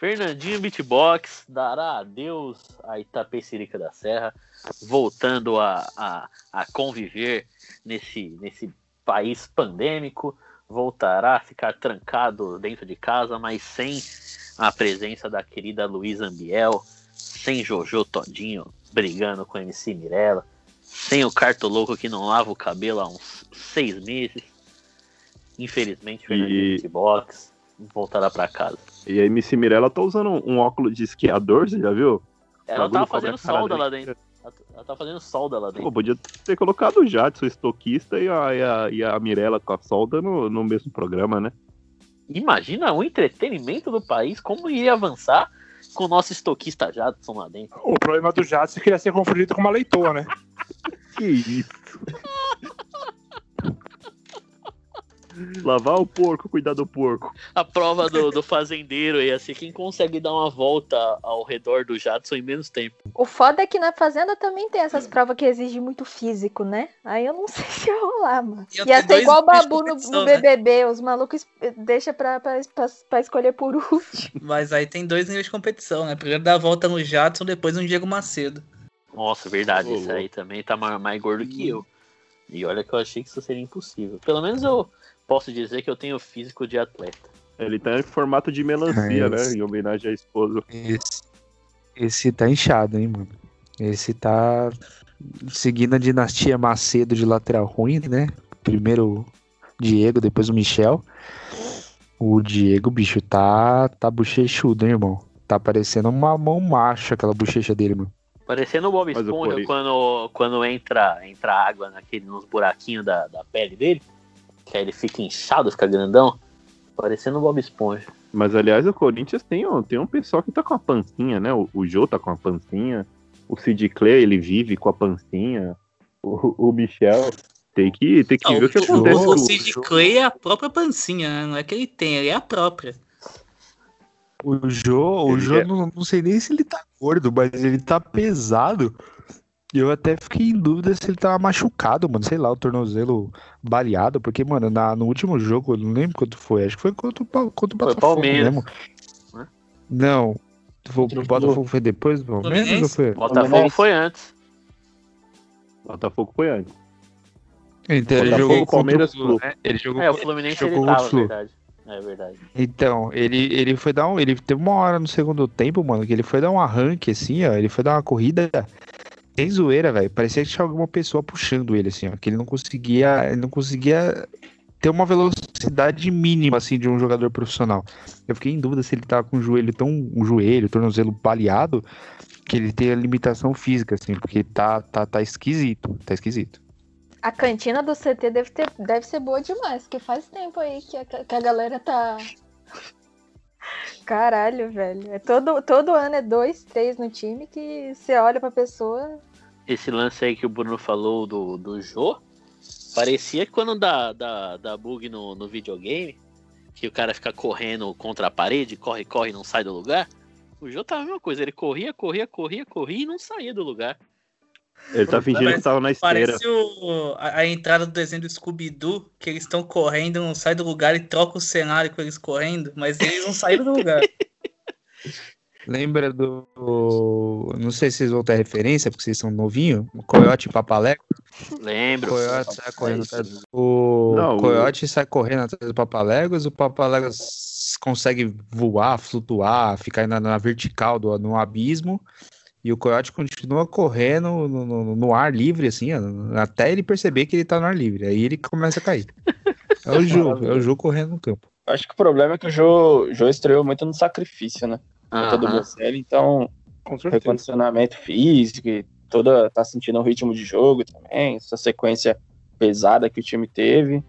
Fernandinho Beatbox dará adeus a Itapecerica da Serra, voltando a, a, a conviver nesse, nesse país pandêmico, voltará a ficar trancado dentro de casa, mas sem a presença da querida Luísa Ambiel, sem Jojo Todinho brigando com MC Mirella, sem o Cartoloco que não lava o cabelo há uns seis meses. Infelizmente, Fernandinho E- Beatbox voltará para casa. E a MC Mirella tá usando um, óculos de esquiador, você já viu? Ela Bagulho tava fazendo solda dele. lá dentro. Ela, ela tava fazendo solda lá Pô, dentro. podia ter colocado o Jadson, estoquista, e a, e a, e a Mirella com a solda no, no mesmo programa, né? Imagina o entretenimento do país, como iria avançar com o nosso estoquista Jadson lá dentro. O problema do Jadson é que ele ia ser confundido com uma leitoa, né? Que isso? Lavar o porco, cuidar do porco. A prova do, do fazendeiro ia ser quem consegue dar uma volta ao redor do Jadson em menos tempo. O foda é que na fazenda também tem essas provas que exigem muito físico, né? Aí eu não sei se ia rolar, mano. Ia Ia ter ser dois igual o Babu no, no né? BBB, os malucos deixa pra, pra, pra, pra escolher por último. Mas aí tem dois níveis de competição, né? Primeiro dá a volta no Jadson, depois no Diego Macedo. Nossa, verdade, Ô, esse aí também tá mais, mais gordo que eu. E olha que eu achei que isso seria impossível. Pelo menos eu posso dizer que eu tenho físico de atleta. Ele tá em formato de melancia, É, né? Em homenagem à esposa. Esse, esse tá inchado, hein, mano? Esse tá seguindo a dinastia Macedo de lateral ruim, né? Primeiro o Diego, depois o Michel. O Diego, bicho, tá, tá bochechudo, hein, irmão? Tá parecendo uma mão macho aquela bochecha dele, mano. Parecendo o Bob Esponja quando, quando entra, entra água naquele, nos buraquinhos da, da pele dele. Que aí ele fica inchado, fica grandão. Parecendo o Bob Esponja. Mas, aliás, o Corinthians tem, um- tem um pessoal que tá com a pancinha, né? O, o Jô tá com a pancinha. O Sid Clay, ele vive com a pancinha. O, o Michel. Tem que, tem que Não, ver o que acontece. o, Sid Clay é a própria pancinha, né? Não é que ele tem, ele é a própria. O Jô, o Ele Jô é- não, não sei nem se ele tá gordo, mas ele tá pesado. Eu até fiquei em dúvida se ele tava machucado, mano. Sei lá, o tornozelo baleado. Porque, mano, na- no último jogo, eu não lembro quanto foi. Acho que foi contra o, contra o Botafogo Palmeiras. mesmo. Né? Não. Foi- O Botafogo foi depois do Palmeiras ou foi? Botafogo foi antes. Botafogo foi antes. Então, ele Botafogo, jogou contra Palmeiras, o Flu, Flu. né? Ele jogou, É, o Fluminense jogou ele tava, o Flu. verdade. É verdade. Então, ele, ele foi dar um. Ele teve uma hora no segundo tempo, mano, que ele foi dar um arranque, assim, ó. Ele foi dar uma corrida sem zoeira, velho. Parecia que tinha alguma pessoa puxando ele, assim, ó. Que ele não conseguia. Ele não conseguia ter uma velocidade mínima, assim, de um jogador profissional. Eu fiquei em dúvida se ele tava com o joelho tão. um joelho, tornozelo baleado, que ele tem a limitação física, assim, porque tá, tá, tá esquisito. Tá esquisito. A cantina do CT deve, ter, deve ser boa demais, porque faz tempo aí que a, que a galera tá. Caralho, velho. É todo, todo ano é dois, três no time que você olha pra pessoa. Esse lance aí que o Bruno falou do, do Jô, parecia que quando dá, dá, dá bug no, no videogame, que o cara fica correndo contra a parede, corre, corre e não sai do lugar. O Jô tava a mesma coisa, ele corria, corria, corria, corria e não saía do lugar. Ele tá fingindo que tava na esteira. Parece o- a, a entrada do desenho do Scooby-Doo, que eles estão correndo, não sai do lugar e troca o cenário com eles correndo, mas eles não saíram do lugar. Lembra do. Não sei se vocês vão ter referência, porque vocês são novinhos. O Coyote e Papalego. Lembro. O Coyote sai correndo atrás do... O Não, o- Coyote sai correndo atrás do Papaléguas, o Papaléguas consegue voar, flutuar, ficar na, na vertical do, no abismo, e o Coyote continua correndo no, no- no ar livre, assim, até ele perceber que ele tá no ar livre. Aí ele começa a cair. É o Ju, é o Ju correndo no campo. Acho que o problema é que o Jô, Jô estreou muito no sacrifício, né? Conta do Aham. Bocelli, então Com certeza. recondicionamento físico e toda tá sentindo o ritmo de jogo também, essa sequência pesada que o time teve.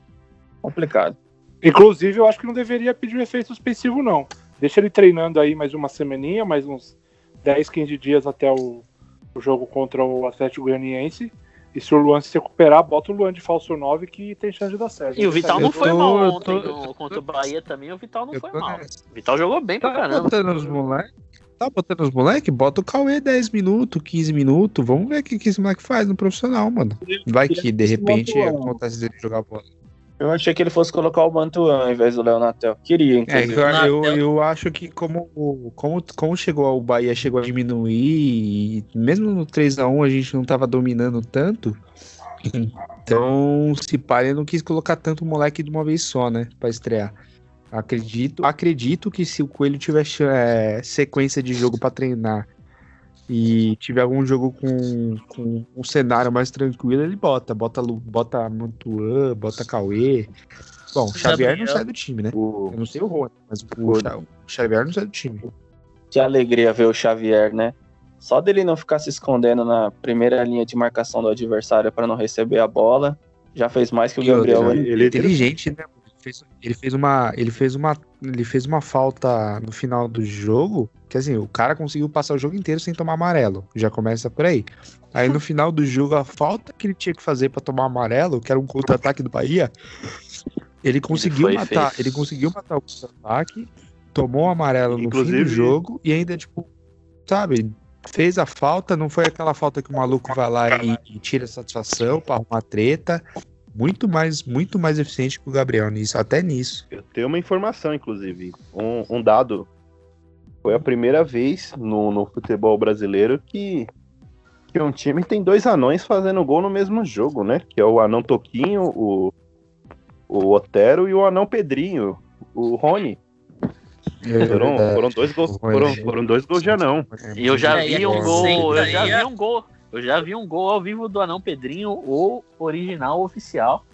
Complicado. Inclusive, eu acho que não deveria pedir um efeito suspensivo, não. Deixa ele treinando aí mais uma semaninha, mais uns 10, 15 dias até o, o jogo contra o Atlético Goianiense. E se o Luan se recuperar, bota o Luan de falso 9 que tem chance de dar certo. E o Vital não foi tô- mal ontem tô- no- contra o Bahia também, o Vital não foi mal. nessa. O Vital jogou bem pra Tá caramba. botando os moleques? Tá botando os moleques? Bota o Cauê 10 minutos, 15 minutos. Vamos ver o que, que esse moleque faz no profissional, mano. Vai que de repente acontece dele jogar bola. Eu achei que ele fosse colocar o Mantuan ao invés do Léo Natel. Queria, É, inclusive. eu, eu, eu acho que como, como, como chegou o Bahia chegou a diminuir, e mesmo no 3x1 a gente não tava dominando tanto, então se pá, ele não quis colocar tanto moleque de uma vez só, né, pra estrear. Acredito, acredito que se o Coelho tiver é, sequência de jogo pra treinar e tiver algum jogo com, com um cenário mais tranquilo, ele bota, bota, bota Mantuan, bota Cauê. Bom, o Xavier não Gabriel. sai do time, né? O, Eu não sei o Rony, mas o, Xa- o Xavier não sai do time. Que alegria ver o Xavier, né? Só dele não ficar se escondendo na primeira linha de marcação do adversário para não receber a bola, já fez mais que o Gabriel. ele, Ele... é inteligente, né? Ele fez, ele fez uma, ele fez uma, ele fez uma falta no final do jogo, que assim, o cara conseguiu passar o jogo inteiro sem tomar amarelo. Já começa por aí. Aí no final do jogo, a falta que ele tinha que fazer para tomar amarelo, que era um contra-ataque do Bahia, ele conseguiu foi e matar, fez. ele conseguiu matar o contra-ataque, tomou o amarelo no fim do Inclusive- jogo e ainda tipo, sabe, fez a falta, não foi aquela falta que o maluco vai lá e, e tira satisfação para arrumar treta. Muito mais, muito mais eficiente que o Gabriel nisso, até nisso. Eu tenho uma informação, inclusive. Um, um dado. Foi a primeira vez no, no futebol brasileiro que, que um time tem dois anões fazendo gol no mesmo jogo, né? Que é o anão Toquinho, o, o Otero e o anão Pedrinho, o Rony. Foram, foram dois gols, foram, foram dois gols de anão. E eu já É, vi um gol, eu já é- vi um gol. Eu já vi um gol ao vivo do Anão Pedrinho, o original oficial.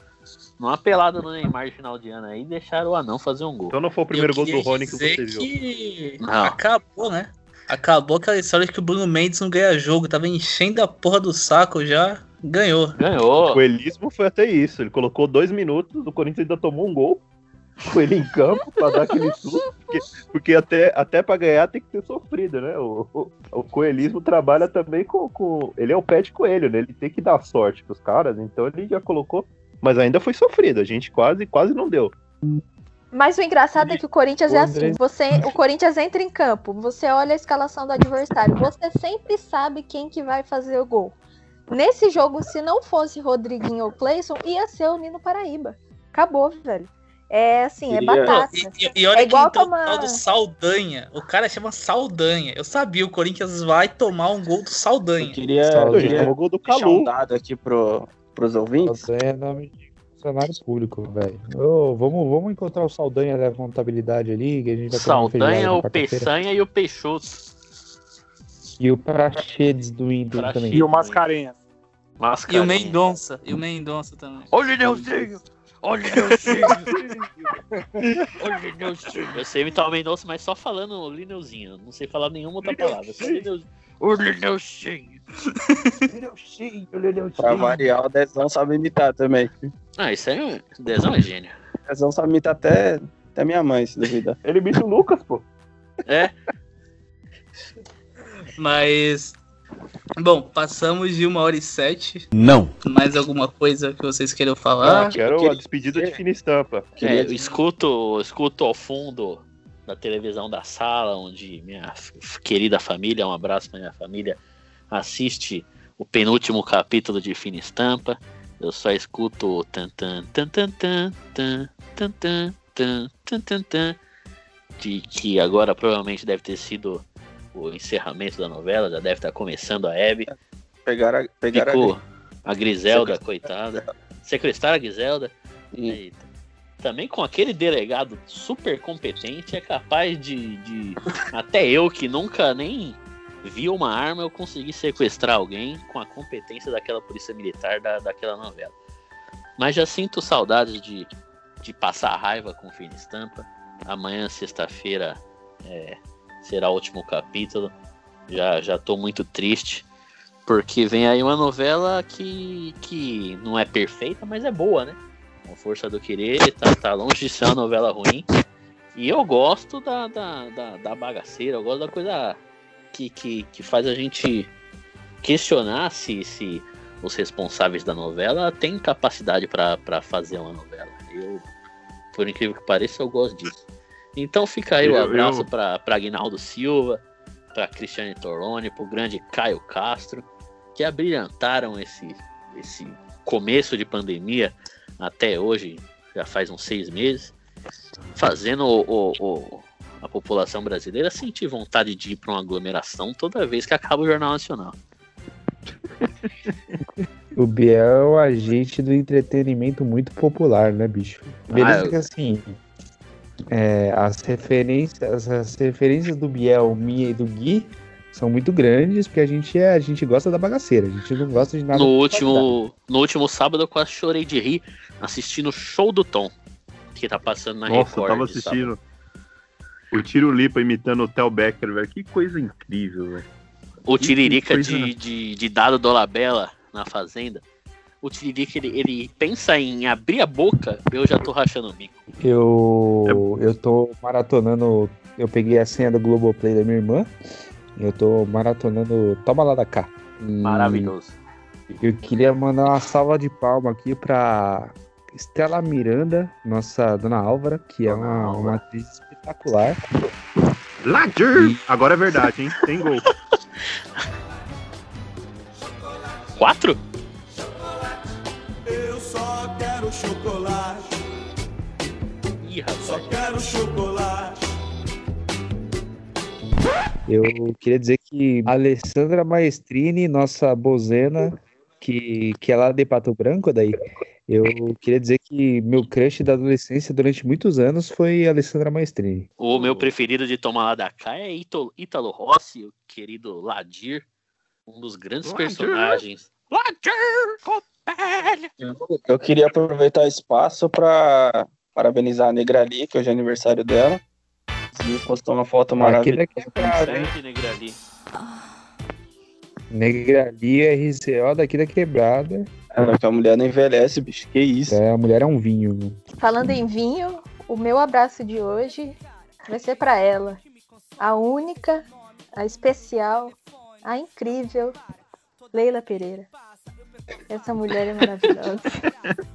Numa pelada no Neymar de final de ano aí, deixaram o Anão fazer um gol. Então não foi o primeiro gol do Rony que você viu. que. Acabou, né? Acabou aquela história de que o Bruno Mendes não ganha jogo. Tava enchendo a porra do saco já. Ganhou. Ganhou. O coelhismo foi até isso. Ele colocou dois minutos, o Corinthians ainda tomou um gol com ele em campo pra dar aquele susto. Porque, porque até, até pra ganhar tem que ter sofrido, né? O, o, o coelhismo trabalha também com, com. Ele é o pé de coelho, né? Ele tem que dar sorte pros caras, então ele já colocou. Mas ainda foi sofrido, a gente quase, quase não deu. Mas o engraçado é que o Corinthians O é assim. Você, o Corinthians entra em campo, você olha a escalação do adversário, você sempre sabe quem que vai fazer o gol. Nesse jogo, se não fosse Rodriguinho ou Cleison, ia ser o Nino Paraíba. Acabou, velho. É assim, é batata. E, e- e olha é igual que tomar- o tal do Saldanha. O cara chama Saldanha. Eu sabia, o Corinthians vai tomar um gol do Saldanha. Queria, Saldanha, queria tomou gol do Calu. um dado aqui pro, pros ouvintes. Saldanha é nome de funcionário público, velho. Ô, vamos, vamos encontrar o Saldanha da contabilidade ali, que a gente vai Saldanha, na o. Peçanha e o Peixoto. E o Praxedes do Inter Praxedes. também. E o Mascarenhas. E o Mascarenhas. Mendonça. E o Mendonça também. Olha o! Olha o Neuzinho! Olha o Neuzinho! Eu sei imitar o Mendonça, mas só falando o Lineuzinho. Não sei falar nenhuma outra palavra. Só Lineuzinho. O Neuzinho! Pra variar, o Dezão sabe imitar também. Ah, isso aí é. Dezão é gênio. O Dezão sabe imitar até, até minha mãe, se duvidar. Ele imita o Lucas, pô. É, Mas. Bom, passamos de uma hora e sete. Não. Mais alguma coisa que vocês queiram falar? Ah, quero queria- a despedida de fina estampa. É, eu escuto, escuto ao fundo da televisão da sala, onde minha querida família, um abraço pra minha família, assiste o penúltimo capítulo de Fina Estampa. Eu só escuto o tan tan tan tan tan tan tan tan tan tan tan tan de que agora provavelmente deve ter sido o encerramento da novela, já deve estar começando a Hebe. pegar a, pegar Ficou a... a Griselda, coitada. Sequestrar a Griselda. Eita. Também com aquele delegado super competente, é capaz de, de- Até eu que nunca nem vi uma arma, eu consegui sequestrar alguém com a competência daquela polícia militar da, daquela novela. Mas já sinto saudades de, de passar raiva com Fina Estampa. Amanhã, sexta-feira, é, será o último capítulo. Já, já tô muito triste. Porque vem aí uma novela que, que não é perfeita, mas é boa, né? Com Força do Querer, tá, tá longe de ser uma novela ruim. E eu gosto da, da, da, da bagaceira, eu gosto da coisa que, que, que faz a gente questionar se, se os responsáveis da novela têm capacidade para fazer uma novela. Eu, por incrível que pareça, eu gosto disso. Então fica aí o abraço eu- para Aguinaldo Silva, para Cristiane Torlone, para o grande Caio Castro, que abrilhantaram esse, esse começo de pandemia até hoje, já faz uns seis meses, fazendo o, o- o- a população brasileira sentir vontade de ir para uma aglomeração toda vez que acaba o Jornal Nacional. O Biel é o agente do entretenimento muito popular, né, bicho? Beleza Ah, eu- que assim. É, as, referências, as referências do Biel, minha e do Gui são muito grandes, porque a gente, é, a gente gosta da bagaceira, a gente não gosta de nada. No último, no último sábado eu quase chorei de rir assistindo o show do Tom, que tá passando na Nossa, eu Record. tava de sábado. assistindo o Tiro Lipa imitando o Tel Becker, velho. Que coisa incrível, velho. O Tiririca coisa- de, de, de Dado Dolabella na Fazenda. O Tiririca, ele, ele pensa em abrir a boca, eu já tô rachando o bico. Eu, eu tô maratonando. Eu peguei a senha do Globoplay da minha irmã. Eu tô maratonando Toma lá da cá. E Maravilhoso. Eu queria mandar uma salva de palma aqui pra Estela Miranda, nossa dona Álvara, que é uma, uma atriz espetacular. Lager! Agora é verdade, hein? Tem gol. Quatro? Quero chocolate. Ih, rapaz. Só quero chocolate. Eu queria dizer que Alessandra Maestrini, nossa bozena, que, que é lá de Pato Branco, daí, eu queria dizer que meu crush da adolescência durante muitos anos foi Alessandra Maestrini. O meu preferido de tomar lá da cá é Ítalo, Ítalo Rossi, o querido Ladir, um dos grandes Ladir. personagens. Eu queria aproveitar o espaço para parabenizar a Negrali, que hoje é aniversário dela. Ela postou uma foto Aquele maravilhosa. é quebrado, hein? Sempre Negrali. Negrali, RCO daqui da quebrada. Que a mulher não envelhece, bicho. Que isso? É, a mulher é um vinho. Falando em vinho, o meu abraço de hoje vai ser pra ela. A única, a especial, a incrível Leila Pereira. Essa mulher é maravilhosa.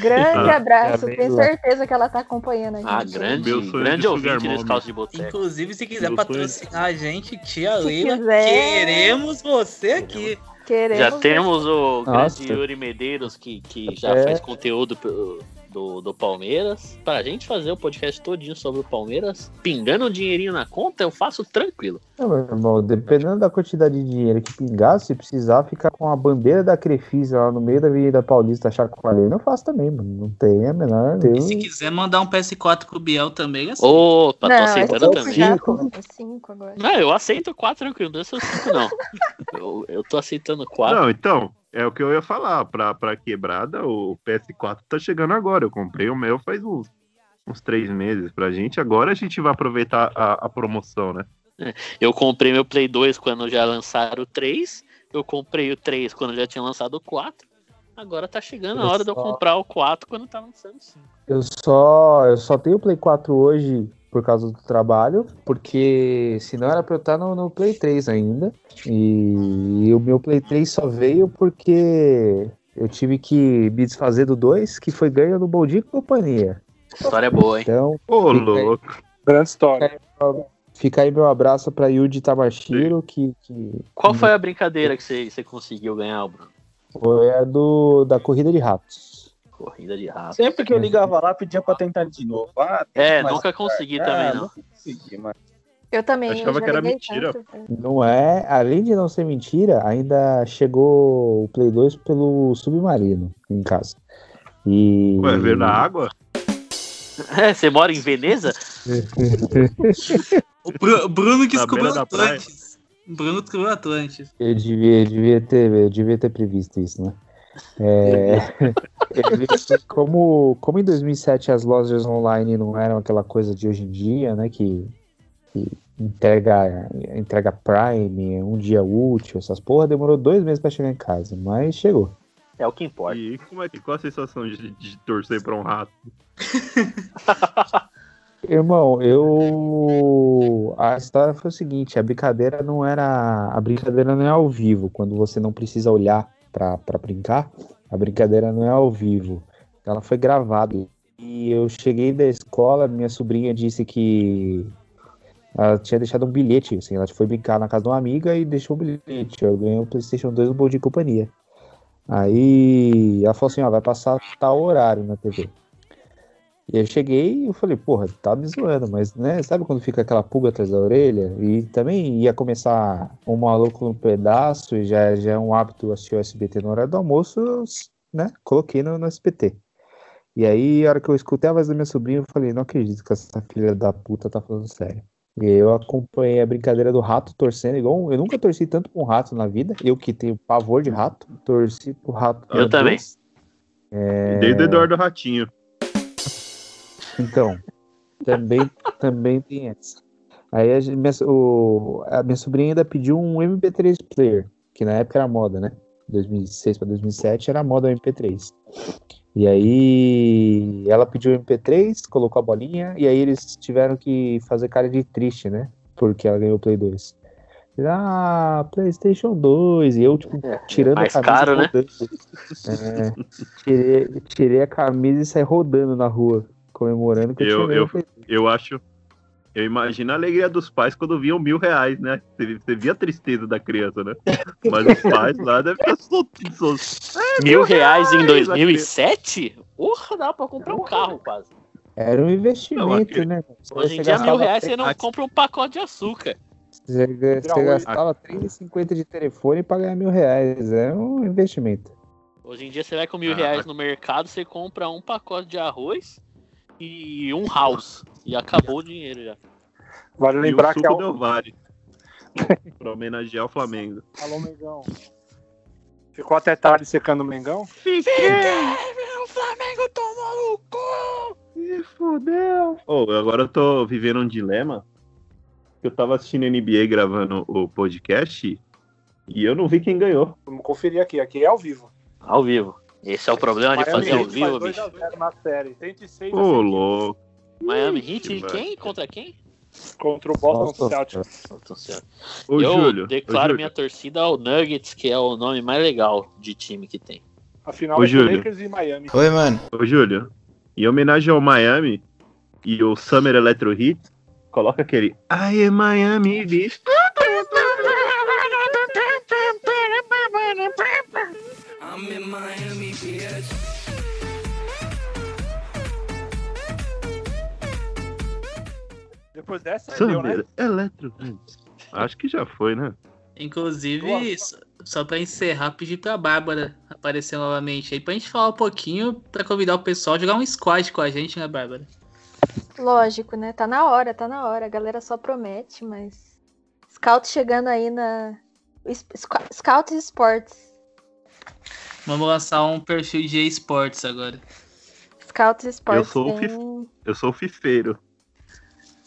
Grande Ah, abraço, já tenho certeza que ela tá acompanhando a gente. Ah, grande, Meu sonho grande de ouvinte desse mommy. calço de boteco. Inclusive, se quiser Meu patrocinar a gente, tia Leila, queremos você aqui. Queremos Já temos o Nossa. grande Yuri Medeiros, que, que já É. faz conteúdo pro- do, do Palmeiras. Pra gente fazer o podcast todinho sobre o Palmeiras, pingando um dinheirinho na conta, eu faço tranquilo. Não, meu irmão, dependendo da quantidade de dinheiro que pingar, se precisar ficar com a bandeira da Crefisa lá no meio da Avenida Paulista chacoalhando, eu faço também, mano. Não tem a menor E se quiser mandar um PS4 pro Biel também, assim. Opa, tô Não, aceitando cinco também. cinco agora. Não, eu aceito quatro tranquilo, não é cinco não. eu, eu tô aceitando quatro. Não, então, é o que eu ia falar. Pra, pra quebrada, o PS4 tá chegando agora. Eu comprei o meu faz uns, uns três meses pra gente. Agora a gente vai aproveitar a, a promoção, né? Eu comprei meu Play 2 quando já lançaram o 3. Eu comprei o 3 quando já tinha lançado o 4. Agora tá chegando a hora de eu comprar o 4 quando tá lançando o 5. Eu só, eu só tenho o Play 4 hoje por causa do trabalho, porque senão era pra eu estar no, no Play 3 ainda. E, o meu Play 3 só veio porque eu tive que me desfazer do 2, que foi ganho no Bom Dia e Companhia. História é boa, hein? Então, Ô, louco. Grande história. fica aí meu abraço pra Yuji Tamashiro, que, que Qual foi a brincadeira que você, você conseguiu ganhar, Bruno? foi a do, da corrida de ratos. Corrida de rato. Sempre que eu ligava lá, pedia pra tentar de novo. Ah, É, mais nunca consegui Ah, também, não. nunca consegui, mas... Eu também. Achava eu já que era mentira. tanto, velho. Não é, além de não ser mentira, ainda chegou o Play 2 pelo Submarino em casa. E. Ué, ver na água? É, você mora em Veneza? O Bru- Bruno que descobriu. Atlantis. Bruno descobriu Atlantis. Eu devia, eu devia, ter, eu devia ter previsto isso, né? É, ele- como, como em 2007 as lojas online não eram aquela coisa de hoje em dia, né? Que, que entrega, entrega Prime, um dia útil, essas porra, demorou dois meses pra chegar em casa, mas chegou. É o que importa. E como é que, qual a sensação de, de torcer pra um rato? Irmão, eu. A história foi o seguinte: a brincadeira não era. A brincadeira não é ao vivo, quando você não precisa olhar pra brincar. A brincadeira não é ao vivo. Ela foi gravada. E eu cheguei da escola, minha sobrinha disse que. Ela tinha deixado um bilhete, assim, ela foi brincar na casa de uma amiga e deixou um bilhete. Eu ganhei o PlayStation 2 no Bom Dia e Companhia. Aí ela falou assim: ó, vai passar tal horário na TV. E eu cheguei e eu falei, porra, tá me zoando, mas né, sabe quando fica aquela pulga atrás da orelha? E também ia começar um maluco no pedaço, e já, já é um hábito assistir o SBT na hora do almoço, eu, né? Coloquei no, no SBT. E aí, a hora que eu escutei a voz da minha sobrinha, eu falei, não acredito que essa filha da puta tá falando sério. E aí eu acompanhei a brincadeira do rato torcendo, igual um- eu nunca torci tanto pra um rato na vida. Eu que tenho pavor de rato, torci pro rato. Eu também. É... Desde o Eduardo Ratinho. Então, também, também tem essa. Aí a, gente- minha, o- a minha sobrinha ainda pediu um MP3 player, que na época era moda, né? 2006 para 2007 era moda o MP3. E aí ela pediu o MP3, colocou a bolinha, e aí eles tiveram que fazer cara de triste, né? Porque ela ganhou o Play 2. Ah, PlayStation 2. E eu, tipo, tirando mais a camisa. caro, né? É, tirei, tirei a camisa e saí rodando na rua, comemorando que eu, Eu, eu, eu acho. Eu imagino a alegria dos pais quando viam mil reais, né? Você, você via a tristeza da criança, né? Mas os pais lá devem ficar soltos. É, Mil reais em a 2007? Porra, dá pra comprar um carro quase. Era um investimento, aquele- né? Hoje em dia, mil reais você não compra um pacote de açúcar. Você, você gastava 3,50 de telefone pra ganhar mil reais. É um investimento. Hoje em dia você vai com mil Ah, reais no mercado, você compra um pacote de arroz e um house. E acabou o dinheiro já. Vale E lembrar o que suco é o... Del Vale. pra homenagear o Flamengo. Alô, Mengão. Ficou até tarde secando o Mengão? O Flamengo tomou no cu! Se fudeu. Oh, agora eu tô vivendo um dilema. Eu tava assistindo NBA gravando o podcast e eu não vi quem ganhou. Vamos conferir aqui. Aqui é ao vivo. Ao vivo. Esse é o problema de Miami fazer ao Heat vivo, faz bicho. 2 a 0 na série. 106 a Ô, 115. louco. Miami Heat, velho. quem? Contra quem? Contra o Boston Celtics. Ô, eu Júlio. ô, declaro Júlio. minha torcida ao Nuggets, que é o nome mais legal de time que tem. A final Ô, ser Júlio. Lakers e Miami. Oi, mano. Ô, Júlio, em homenagem ao Miami e o Summer Electro Hit, coloca aquele I am Miami, bicho. Depois dessa, deu, né? Hit. Acho que já foi, né? Inclusive, só- só pra encerrar, pedir pra Bárbara aparecer novamente aí pra gente falar um pouquinho, pra convidar o pessoal a jogar um squad com a gente, né, Bárbara? Lógico, né? Tá na hora, tá na hora. A galera só promete, mas. Scout chegando aí na. Scout Sports. Vamos lançar um perfil de esportes agora. Scout Sports. Eu sou o tem- Eu sou o fifeiro.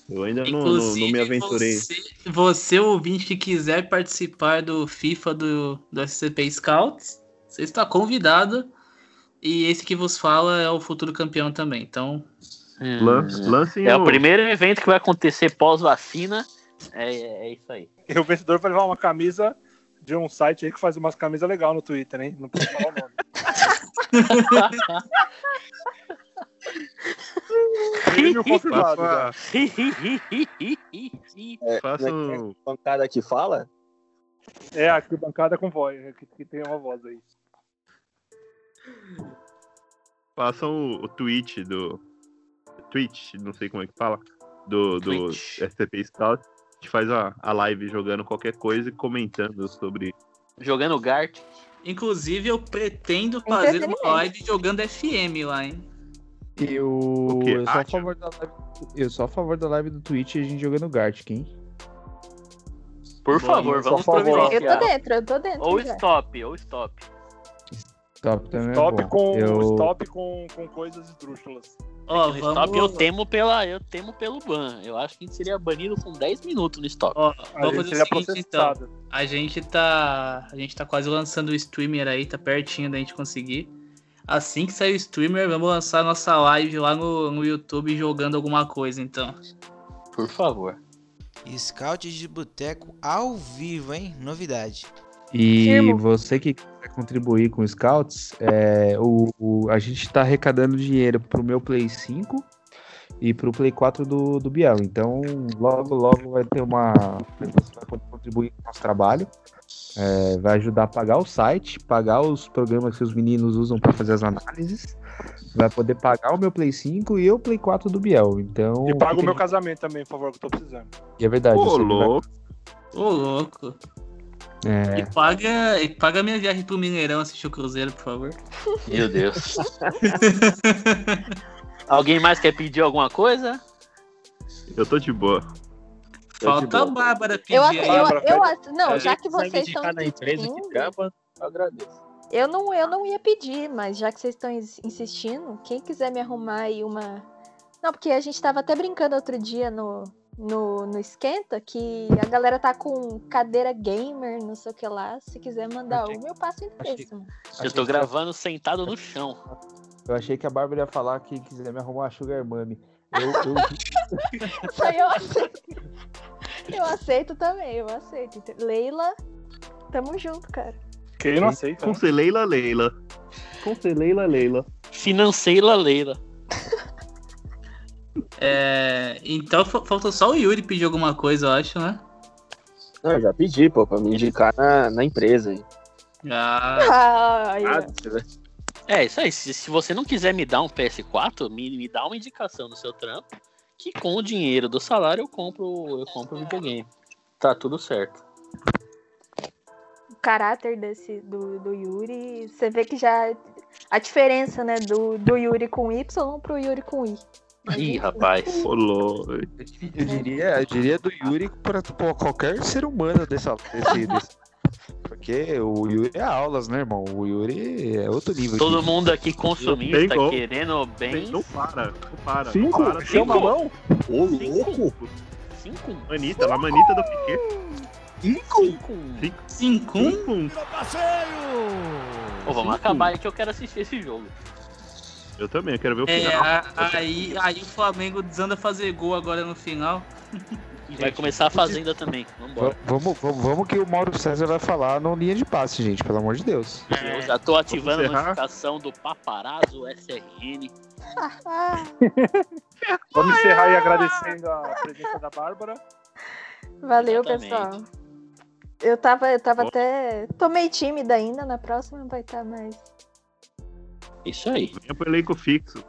Eu ainda não, não, Inclusive, não me aventurei. Você, você, ouvinte que quiser participar do FIFA do, do SCP Scouts, você está convidado. E esse que vos fala é o futuro campeão também. Então, Lan- lancem É o- o primeiro evento que vai acontecer pós-vacina. É, é isso aí. E o vencedor vai levar uma camisa de um site aí que faz umas camisas legais no Twitter, hein? Não posso falar o nome. Prêmio confirmado já. Faça É, um- bancada que fala? É, aqui bancada com voz, é que, que tem uma voz aí. Façam o, o tweet do. Twitch, não sei como é que fala. Do, do. SCP Scout. A gente faz a, a live jogando qualquer coisa e comentando sobre. Jogando Gart. inclusive, eu pretendo fazer uma live jogando FM lá, hein? Eu, eu, sou a favor da live, eu sou a favor da live do Twitch e a gente jogando Gartic, hein? Por Bom, favor, vamos favor. Eu tô providenciar. dentro, eu tô dentro. Ou já. stop, ou stop. Top também é Stop bom. com, eu... stop com, com coisas esdrúxulas. Ó, No stop eu temo pela, eu temo pelo ban. Eu acho que a gente seria banido com 10 minutos no stop. ó, A vamos gente fazer seria o seguinte, então. A gente tá. A gente tá quase lançando o streamer aí, tá pertinho da gente conseguir. Assim que sair o streamer, vamos lançar a nossa live lá no, no YouTube jogando alguma coisa, então. Por favor. Scout de boteco ao vivo, hein? Novidade. E você que quiser contribuir com os Scouts, é, o, o- a gente tá arrecadando dinheiro pro meu Play 5 e pro Play 4 do, do Biel. Então, logo, logo vai ter uma. Você vai poder contribuir com o nosso trabalho. É, vai ajudar a pagar o site, pagar os programas que os meninos usam para fazer as análises. Vai poder pagar o meu Play 5 e o Play 4 do Biel. Então. E paga o meu casamento também, por favor, que eu tô precisando. E é verdade. Ô, vai- louco. Ô, louco. É, E paga, e paga minha viagem pro Mineirão assistir o Cruzeiro, por favor. Meu Deus. Alguém mais quer pedir alguma coisa? Eu tô de boa. Falta a Bárbara pedir Eu, eu, Bárbara, eu, ass- não, já que vocês estão na empresa que insistindo, grava, eu agradeço. eu não, eu não ia pedir, mas já que vocês estão ins- insistindo, quem quiser me arrumar aí uma. Não, porque a gente tava até brincando outro dia no, no, no Esquenta que a galera tá com cadeira gamer, não sei o que lá. Se quiser mandar Achei- uma, eu passo o endereço. mano. Eu tô gravando sentado no chão. Eu achei que a Bárbara ia falar que quiser me arrumar uma Sugar Mummy. Eu, eu, aí eu aceito. Eu aceito também, eu aceito. Leila, tamo junto, cara. Quem não aceita? né? Com Leila Leila. Com Leila Leila. Financeira Leila. É, então fa- falta só o Yuri pedir alguma coisa, eu acho, né? Não, eu já pedi, pô, pra me indicar na, na empresa aí. Já. Ah. Ah, vai- É, isso aí. Se, se você não quiser me dar um PS4, me, me dá uma indicação no seu trampo. Que com o dinheiro do salário eu compro eu compro o videogame. Tá tudo certo. o caráter desse do, do Yuri, você vê que já a diferença, né, do, do Yuri com Y pro Yuri com I. Ih, rapaz. Ô, louco. eu diria, eu diria do Yuri para qualquer ser humano dessa, desse, desse- Porque o Yuri é aulas, né, irmão? O Yuri é outro nível. Todo mundo aqui consumista, Tem como. querendo bem. Não para, não para. Cinco? Não para. Chama a mão? Ô, louco! Cinco? Manita, lá manita do Piquet. Cinco? Cinco? Cinco. Pô, vamos acabar aí que eu quero assistir esse jogo. Eu também, eu quero ver o É, final. a- aí, aí o Flamengo desanda fazer gol agora no final. E vai começar a Fazenda também. Vambora. Vamos, vamos, vamos que o Mauro César vai falar no linha de passe, gente, pelo amor de Deus. Eu já tô ativando a notificação do Paparazzo SRN. Vamos encerrar aí agradecendo a presença da Bárbara. Valeu, Exatamente. pessoal. Eu tava, eu tava até. Tô meio tímida ainda, na próxima vai estar mais. Isso aí. Venha pro elenco fixo.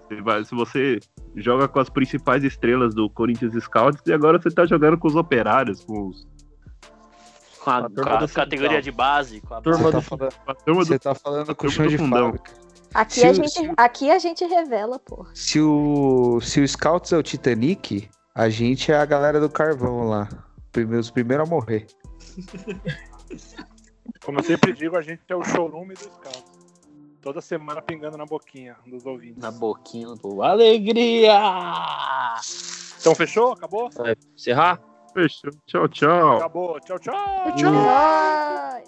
Se você joga com as principais estrelas do Corinthians Scouts e agora você tá jogando com os operários, com os. Com a, com a do categoria de base. Com a Você base. tá falando, a turma do- você tá falando com turma chão de fundão. fábrica. Aqui, Se a o- gente, se- aqui a gente revela, pô. Se o, se o Scouts é o Titanic, a gente é a galera do carvão lá. Os primeiros a morrer. Como eu sempre digo, a gente é o showroom do Scout. Toda semana pingando na boquinha dos ouvintes. Na boquinha do Alegria! Então fechou? Acabou? Vai encerrar? Fechou. Tchau, tchau. Acabou. Tchau, tchau. Vai.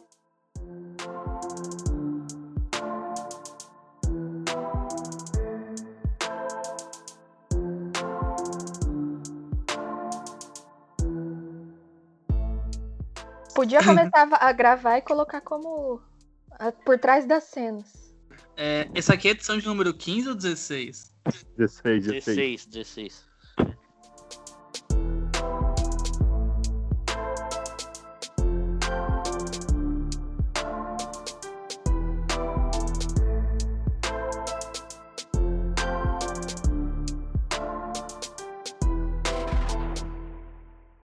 Podia começar a gravar e colocar como ah, por trás das cenas. É, essa aqui é a edição de número 15 ou 16? 16, 16. 16, 16.